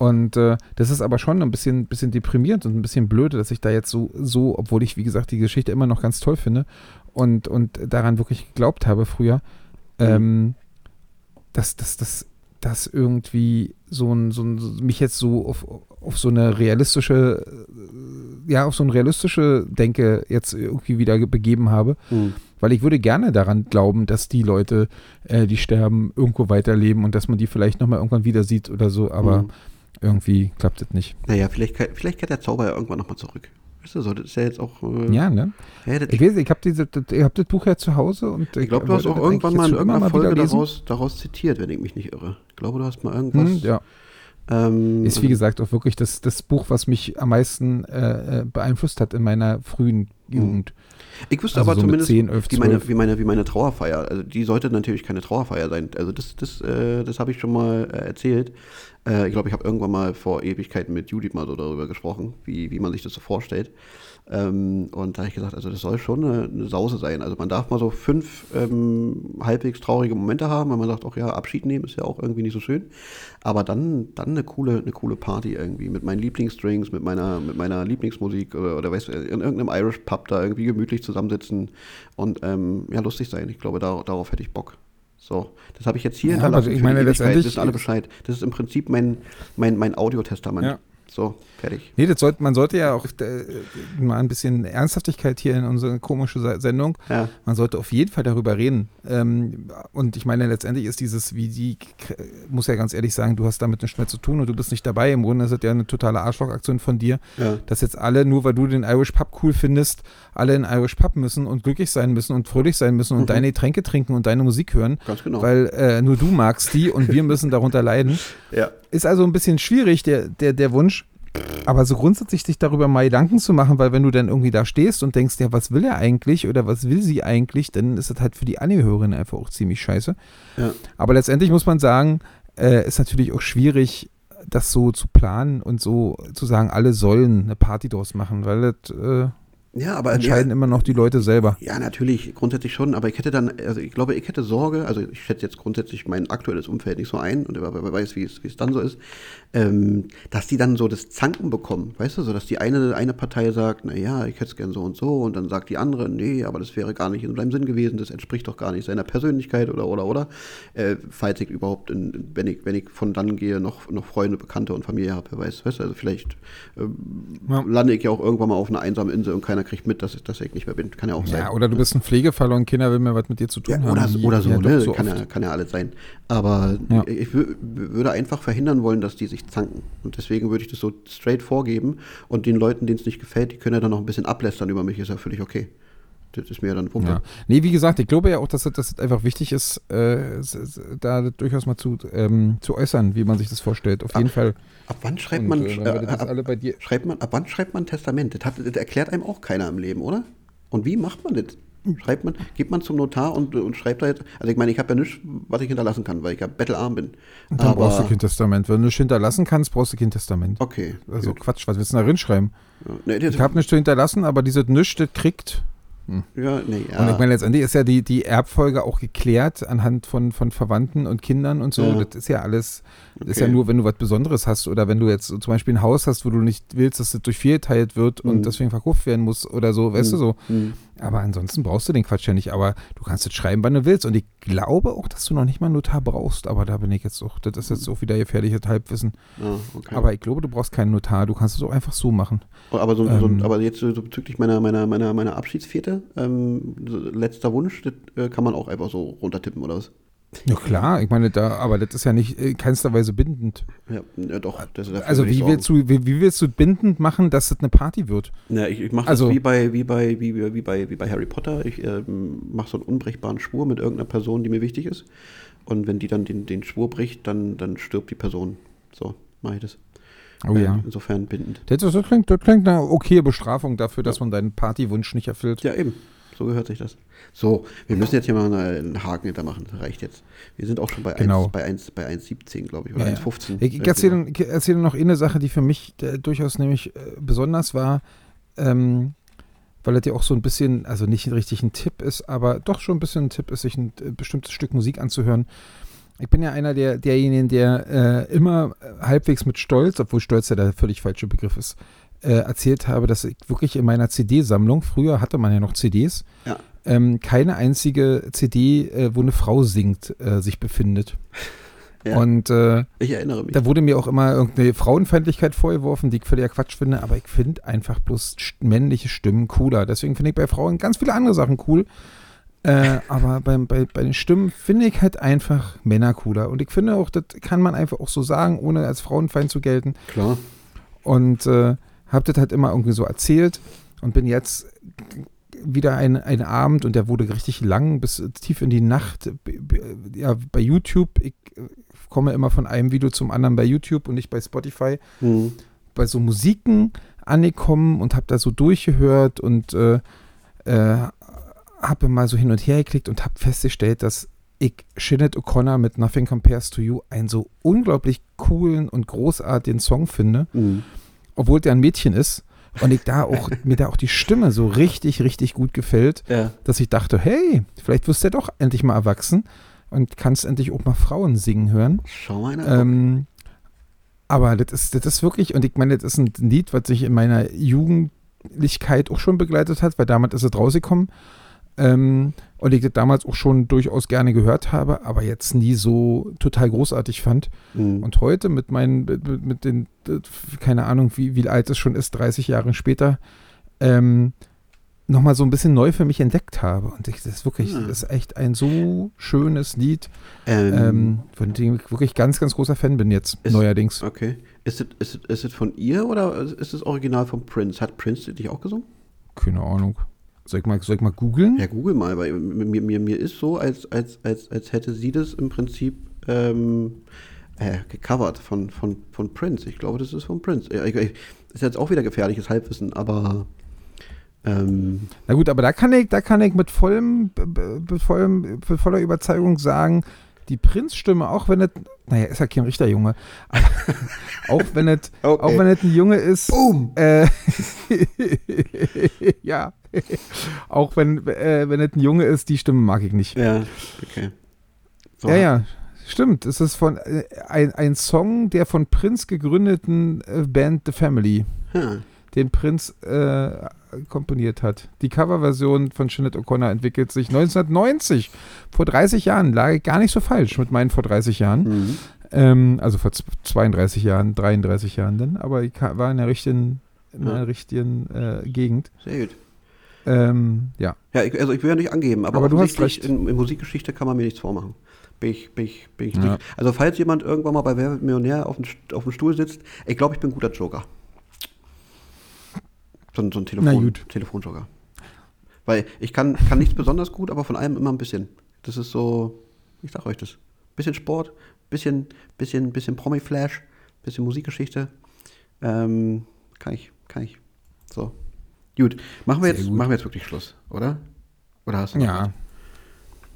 Und äh, das ist aber schon ein bisschen, bisschen deprimierend und ein bisschen blöde, dass ich da jetzt so, so, obwohl ich, wie gesagt, die Geschichte immer noch ganz toll finde und, und daran wirklich geglaubt habe früher, ähm, dass das, das, das irgendwie so ein, so ein, mich jetzt so auf, auf so eine realistische, äh, ja, auf so eine realistische Denke jetzt irgendwie wieder ge- begeben habe. Hm. Weil ich würde gerne daran glauben, dass die Leute, äh, die sterben, irgendwo weiterleben und dass man die vielleicht nochmal irgendwann wieder sieht oder so, aber Mhm. Irgendwie klappt das nicht. Naja, vielleicht, vielleicht kehrt der Zauber ja irgendwann nochmal zurück. Weißt du, so, das ist ja jetzt auch. Äh, Ja, ne? ja, Ich weiß, ich habe hab das Buch ja zu Hause und ich glaube, du hast auch irgendwann mal in irgendeiner Folge wieder lesen. daraus, daraus zitiert, wenn ich mich nicht irre. Ich glaube, du hast mal irgendwas. Hm, ja. ähm, Ist wie gesagt auch wirklich das, das Buch, was mich am meisten äh, äh, beeinflusst hat in meiner frühen Jugend. Ich wüsste Also aber so zumindest, 10, 11, wie, meine, 12. wie, meine, wie meine Trauerfeier, also die sollte natürlich keine Trauerfeier sein. Also das, das, äh, das habe ich schon mal äh, erzählt. Äh, ich glaube, ich habe irgendwann mal vor Ewigkeiten mit Judith mal so darüber gesprochen, wie, wie man sich das so vorstellt. Ähm, und da habe ich gesagt, also das soll schon eine, eine Sause sein. Also man darf mal so fünf ähm, halbwegs traurige Momente haben, wenn man sagt, auch ja, Abschied nehmen ist ja auch irgendwie nicht so schön. Aber dann, dann eine coole, eine coole Party irgendwie mit meinen Lieblingsdrinks, mit meiner, mit meiner Lieblingsmusik oder, oder weißt du, in irgendeinem Irish Pub da irgendwie gemütlich zusammensitzen und ähm, ja, lustig sein. Ich glaube, dar darauf hätte ich Bock. So, das habe ich jetzt hier Ja, hinterlassen aber ich für die meine, letztendlich- wissen alle Bescheid. Das ist im Prinzip mein, mein, mein Audiotestament. Ja. So, fertig. Nee, das sollte, man sollte ja auch äh, mal ein bisschen Ernsthaftigkeit hier in unsere komische Se- Sendung. Ja. Man sollte auf jeden Fall darüber reden. Ähm, und ich meine, letztendlich ist dieses, wie die, muss ja ganz ehrlich sagen, du hast damit nichts mehr zu tun und du bist nicht dabei. Im Grunde ist das ja eine totale Arschlochaktion von dir, Ja. dass jetzt alle, nur weil du den Irish Pub cool findest, alle in Irish Pub müssen und glücklich sein müssen und fröhlich sein müssen und Mhm. deine Getränke trinken und deine Musik hören, Ganz genau. weil äh, nur du magst die und wir müssen darunter leiden. ja. Ist also ein bisschen schwierig, der, der, der Wunsch. Aber so grundsätzlich sich darüber mal Gedanken zu machen, weil wenn du dann irgendwie da stehst und denkst, ja, was will er eigentlich oder was will sie eigentlich, dann ist das halt für die Angehörigen einfach auch ziemlich scheiße. Ja. Aber letztendlich muss man sagen, äh, ist natürlich auch schwierig, das so zu planen und so zu sagen, alle sollen eine Party draus machen, weil das, äh, Ja, aber entscheiden ja, immer noch die Leute selber. Ja, natürlich, grundsätzlich schon, aber ich hätte dann, also ich glaube, ich hätte Sorge, also ich schätze jetzt grundsätzlich mein aktuelles Umfeld nicht so ein und wer, wer weiß, wie es, wie es dann so ist, ähm, dass die dann so das Zanken bekommen, weißt du, so dass die eine, eine Partei sagt, na ja, ich hätte es gern so und so und dann sagt die andere, nee, aber das wäre gar nicht in seinem Sinn gewesen, das entspricht doch gar nicht seiner Persönlichkeit oder, oder, oder, äh, falls ich überhaupt, in, wenn ich, wenn ich von dann gehe, noch, noch Freunde, Bekannte und Familie habe, weißt du, also vielleicht ähm, Ja. lande ich ja auch irgendwann mal auf einer einsamen Insel und keiner kriegt mit, dass ich, dass ich nicht mehr bin, kann ja auch sein. Ja, oder du bist ein Pflegefall und Kinder will mehr was mit dir zu tun Ja, haben. oder, so, ja, ne? so kann, ja, kann ja alles sein. Aber Ja. ich wü- würde einfach verhindern wollen, dass die sich zanken. Und deswegen würde ich das so straight vorgeben. Und den Leuten, denen es nicht gefällt, die können ja dann noch ein bisschen ablästern über mich, ist ja völlig okay. Das ist mir ja dann Pumpe. Ja. Nee, wie gesagt, ich glaube ja auch, dass es, einfach wichtig ist, äh, da durchaus mal zu, ähm, zu äußern, wie man sich das vorstellt. Auf jeden Fall. Ab wann schreibt Und, man, äh, äh, ab, alle bei dir. schreibt man, ab wann schreibt man ein Testament? Das, hat, das erklärt einem auch keiner im Leben, oder? Und wie macht man das? Schreibt man, geht man zum Notar und, und schreibt da jetzt, also ich meine, ich habe ja nichts, was ich hinterlassen kann, weil ich ja bettelarm bin. Dann brauchst du kein Testament. Wenn du nicht hinterlassen kannst, brauchst du kein Testament. Okay. Also gut. Quatsch, was willst du da reinschreiben? Ja, nee, Ich habe nichts zu hinterlassen, aber dieses Nichts, das kriegt. ja, nee, ja. Und ich meine, letztendlich ist ja die, die Erbfolge auch geklärt anhand von, von Verwandten und Kindern und so. Ja. Das ist ja alles, das ist Okay. ja nur, wenn du was Besonderes hast oder wenn du jetzt zum Beispiel ein Haus hast, wo du nicht willst, dass das durch vier geteilt wird Mhm. und deswegen verkauft werden muss oder so, weißt du so. Hm. Aber ansonsten brauchst du den Quatsch ja nicht. Aber du kannst jetzt schreiben, wann du willst. Und ich glaube auch, dass du noch nicht mal einen Notar brauchst. Aber da bin ich jetzt auch, das ist jetzt auch wieder gefährliches Halbwissen. Ah, okay. Aber ich glaube, du brauchst keinen Notar. Du kannst es auch einfach so machen. Aber, so, Ähm, so, aber jetzt so bezüglich meiner, meiner, meiner, meiner Abschiedsfete, ähm, letzter Wunsch, das äh, kann man auch einfach so runtertippen, oder was? Ja klar, ich meine, da, aber das ist ja nicht in keinster Weise bindend. Ja, ja doch. Also wie willst, du, wie, wie willst du bindend machen, dass das eine Party wird? Ja, ich, ich mache Also- das wie bei, wie, bei, wie, wie, bei, wie bei Harry Potter. Ich ähm, mache so einen unbrechbaren Schwur mit irgendeiner Person, die mir wichtig ist. Und wenn die dann den, den Schwur bricht, dann, dann stirbt die Person. So, mache ich das. Oh Äh, ja. Insofern bindend. Das, das, klingt, das klingt eine okaye Bestrafung dafür, dass man deinen Partywunsch nicht erfüllt. Ja, eben. So gehört sich das. So, wir müssen jetzt hier mal einen Haken hintermachen. Das reicht jetzt. Wir sind auch schon bei Genau. 1, bei 1, bei 1,17, glaube ich, oder Ja, ja. 1,15. Ich, ich erzähle ich erzähle noch eine Sache, die für mich äh, durchaus nämlich äh, besonders war, ähm, weil das ja auch so ein bisschen, also nicht richtig ein Tipp ist, aber doch schon ein bisschen ein Tipp ist, sich ein äh, bestimmtes Stück Musik anzuhören. Ich bin ja einer der, derjenigen, der äh, immer äh, halbwegs mit Stolz, obwohl Stolz ja der völlig falsche Begriff ist, äh, erzählt habe, dass ich wirklich in meiner CD-Sammlung, früher hatte man ja noch CDs, Ja. ähm, keine einzige CD, äh, wo eine Frau singt, äh, sich befindet. Ja. Und äh, Ich erinnere mich. da wurde mir auch immer irgendeine Frauenfeindlichkeit vorgeworfen, die ich völliger Quatsch finde, aber ich finde einfach bloß männliche Stimmen cooler. Deswegen finde ich bei Frauen ganz viele andere Sachen cool. Äh, (laughs) aber beim, bei, bei den Stimmen finde ich halt einfach Männer cooler. Und ich finde auch, das kann man einfach auch so sagen, ohne als Frauenfeind zu gelten. Klar. Und äh, habe das halt immer irgendwie so erzählt und bin jetzt wieder ein, ein Abend und der wurde richtig lang, bis tief in die Nacht. Ja, bei YouTube, ich komme immer von einem Video zum anderen bei YouTube und nicht bei Spotify, Hm. bei so Musiken angekommen und habe da so durchgehört und äh, äh, habe mal so hin und her geklickt und habe festgestellt, dass ich Shinnet O'Connor mit Nothing Compares to You einen so unglaublich coolen und großartigen Song finde Hm. Obwohl der ein Mädchen ist und ich da auch (laughs) mir da auch die Stimme so richtig richtig gut gefällt, Ja. dass ich dachte, hey, vielleicht wirst du ja doch endlich mal erwachsen und kannst endlich auch mal Frauen singen hören. Schau mal. Ähm, aber das ist das ist wirklich und ich meine, das ist ein Lied, was sich in meiner Jugendlichkeit auch schon begleitet hat, weil damals ist es rausgekommen. Ähm, und ich das damals auch schon durchaus gerne gehört habe, aber jetzt nie so total großartig fand. Hm. Und heute mit meinen, mit, mit- den, keine Ahnung, wie, wie alt es schon ist, 30 Jahre später, ähm, nochmal so ein bisschen neu für mich entdeckt habe. Und ich, das ist wirklich, Ah. das ist echt ein so schönes Lied, ähm, ähm, von dem ich wirklich ganz, ganz großer Fan bin jetzt, Ist- neuerdings. okay. Ist es ist es von ihr oder ist es original von Prince? Hat Prince dich auch gesungen? Keine Ahnung. Soll ich mal, soll ich mal googeln? Ja, google mal, weil mir, mir, mir ist so, als, als, als, als hätte sie das im Prinzip ähm, äh, gecovert von, von, von Prince. Ich glaube, das ist von Prince. Ja, ich, ich, ist jetzt auch wieder gefährliches Halbwissen, aber ähm, Na gut, aber da kann ich, da kann ich mit vollem, mit vollem, mit voller Überzeugung sagen, die Prinzstimme, auch wenn es, naja, ist ja kein Richterjunge, aber auch wenn es, (laughs) Okay. auch wenn es ein Junge ist, Boom! äh, (laughs) ja, auch wenn, äh, wenn es ein Junge ist, die Stimme mag ich nicht. Ja, okay. So. Ja, ja, stimmt. Es ist von äh, ein, ein Song der von Prinz gegründeten äh, Band The Family, Ja. Den Prinz äh, komponiert hat. Die Coverversion von Sinead O'Connor entwickelt sich 1990, vor 30 Jahren. Lag ich gar nicht so falsch mit meinen vor 30 Jahren. Mhm. Ähm, also vor z- 32 Jahren, 33 Jahren dann. Aber ich war in der richtigen, in der richtigen äh, Gegend. Sehr gut. Ähm, ja. Ja, ich, also ich will ja nicht angeben, aber, Aber du hast recht. In, in Musikgeschichte kann man mir nichts vormachen. Bin ich, bin ich, bin ich Ja. nicht. Also falls jemand irgendwann mal bei Wer wird Millionär auf dem, auf dem Stuhl sitzt, ich glaube, ich bin ein guter Joker. So, ein- so ein Telefon, gut. Telefonjoker. Weil ich kann, kann nichts besonders gut, aber von allem immer ein bisschen. Das ist so, ich sag euch das. Bisschen Sport, bisschen, bisschen, bisschen Promi-Flash, bisschen Musikgeschichte. Ähm, kann ich, kann ich. So. Gut. Machen wir, Sehr jetzt, gut. machen wir jetzt wirklich Schluss, oder? Oder hast du noch Ja.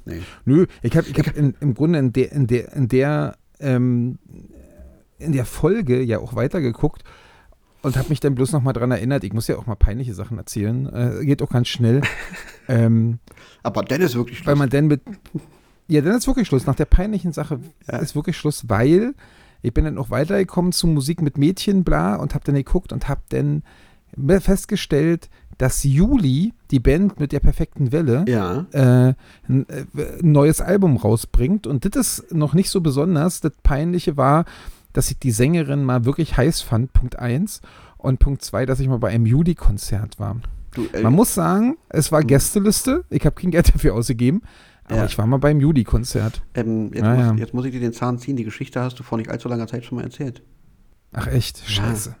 Nee. Nö, ich habe ich hab in, im Grunde in der, in der, in der, ähm, in der Folge ja auch weitergeguckt und habe mich dann bloß noch mal dran erinnert, ich muss ja auch mal peinliche Sachen erzählen, äh, geht auch ganz schnell, (laughs) ähm, Aber dann ist wirklich Schluss. weil man dann mit, ja, dann ist wirklich Schluss, nach der peinlichen Sache Ja. ist wirklich Schluss, weil ich bin dann auch weitergekommen zu Musik mit Mädchen, bla, und habe dann geguckt und habe dann festgestellt, dass Juli, die Band mit der perfekten Welle, ja. äh, ein, äh, ein neues Album rausbringt. Und das ist noch nicht so besonders. Das Peinliche war, dass ich die Sängerin mal wirklich heiß fand, Punkt 1. Und Punkt 2, dass ich mal bei einem Juli-Konzert war. Du, äh, Man muss sagen, es war Gästeliste. Ich habe kein Geld (laughs) dafür ausgegeben. Aber Ja. ich war mal beim Juli-Konzert. ähm, jetzt, Ah, muss, ja. jetzt muss ich dir den Zahn ziehen. Die Geschichte hast du vor nicht allzu langer Zeit schon mal erzählt. Ach echt? Scheiße.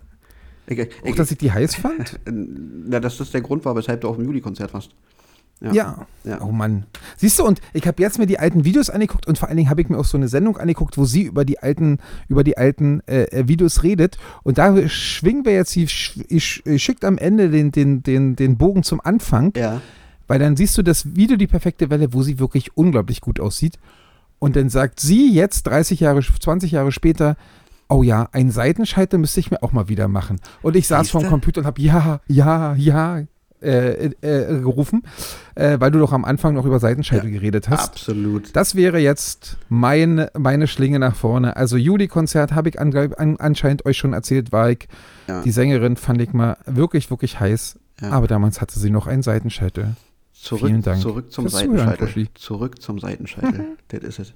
Ich, ich, Auch, dass ich die heiß fand? (laughs) na, dass das der Grund war, weshalb du auf dem Juli-Konzert warst. Ja. Ja. Ja. Oh Mann. Siehst du, und ich habe jetzt mir die alten Videos angeguckt und vor allen Dingen habe ich mir auch so eine Sendung angeguckt, wo sie über die alten, über die alten äh, äh, Videos redet. Und da schwingen wir jetzt, sie sch- ich, ich schickt am Ende den, den, den, den Bogen zum Anfang, Ja. weil dann siehst du das Video Die perfekte Welle, wo sie wirklich unglaublich gut aussieht. Und dann sagt sie jetzt, 30 Jahre, 20 Jahre später, oh ja, ein Seitenscheitel müsste ich mir auch mal wieder machen. Und ich saß Siehste? vorm Computer und habe ja, ja, ja äh, äh, gerufen, äh, weil du doch am Anfang noch über Seitenscheitel geredet hast. Absolut. Das wäre jetzt mein, meine Schlinge nach vorne. Also Juli-Konzert habe ich an, an, anscheinend euch schon erzählt, war ich. Ja. Die Sängerin fand ich mal wirklich, wirklich heiß. Ja. Aber damals hatte sie noch einen Seitenscheitel. Zurück, Vielen Dank zurück zum Seitenscheitel. Zurück zum Seitenscheitel. das ist es.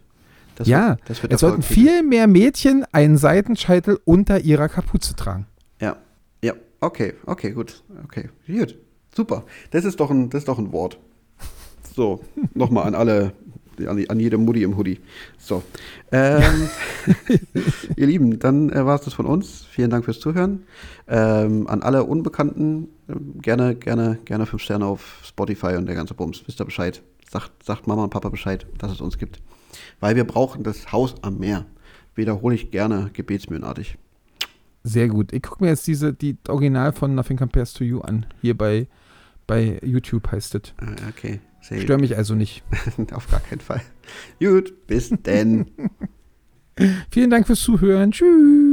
Das ja, wird, das wird es sollten viel mehr Mädchen einen Seitenscheitel unter ihrer Kapuze tragen. Ja. Ja. Okay. Okay. Gut. Okay. Gut. Super. Das ist doch ein, das ist doch ein Wort. So. Nochmal an alle, an, an jede Mutti im Hoodie. So. Ähm, (laughs) ihr Lieben, dann äh, war es das von uns. Vielen Dank fürs Zuhören. Ähm, an alle Unbekannten ähm, gerne, gerne, gerne fünf Sterne auf Spotify und der ganze Bums. Wisst ihr Bescheid? Sagt, sagt Mama und Papa Bescheid, dass es uns gibt. Weil wir brauchen das Haus am Meer. Wiederhole ich gerne gebetsmühlenartig. Sehr gut. Ich gucke mir jetzt diese, die Original von Nothing Compares to You an. Hier bei, bei YouTube heißt es. Ah, Okay, sehr Stör mich also nicht. (laughs) Auf gar keinen Fall. Gut, bis denn. (laughs) Vielen Dank fürs Zuhören. Tschüss.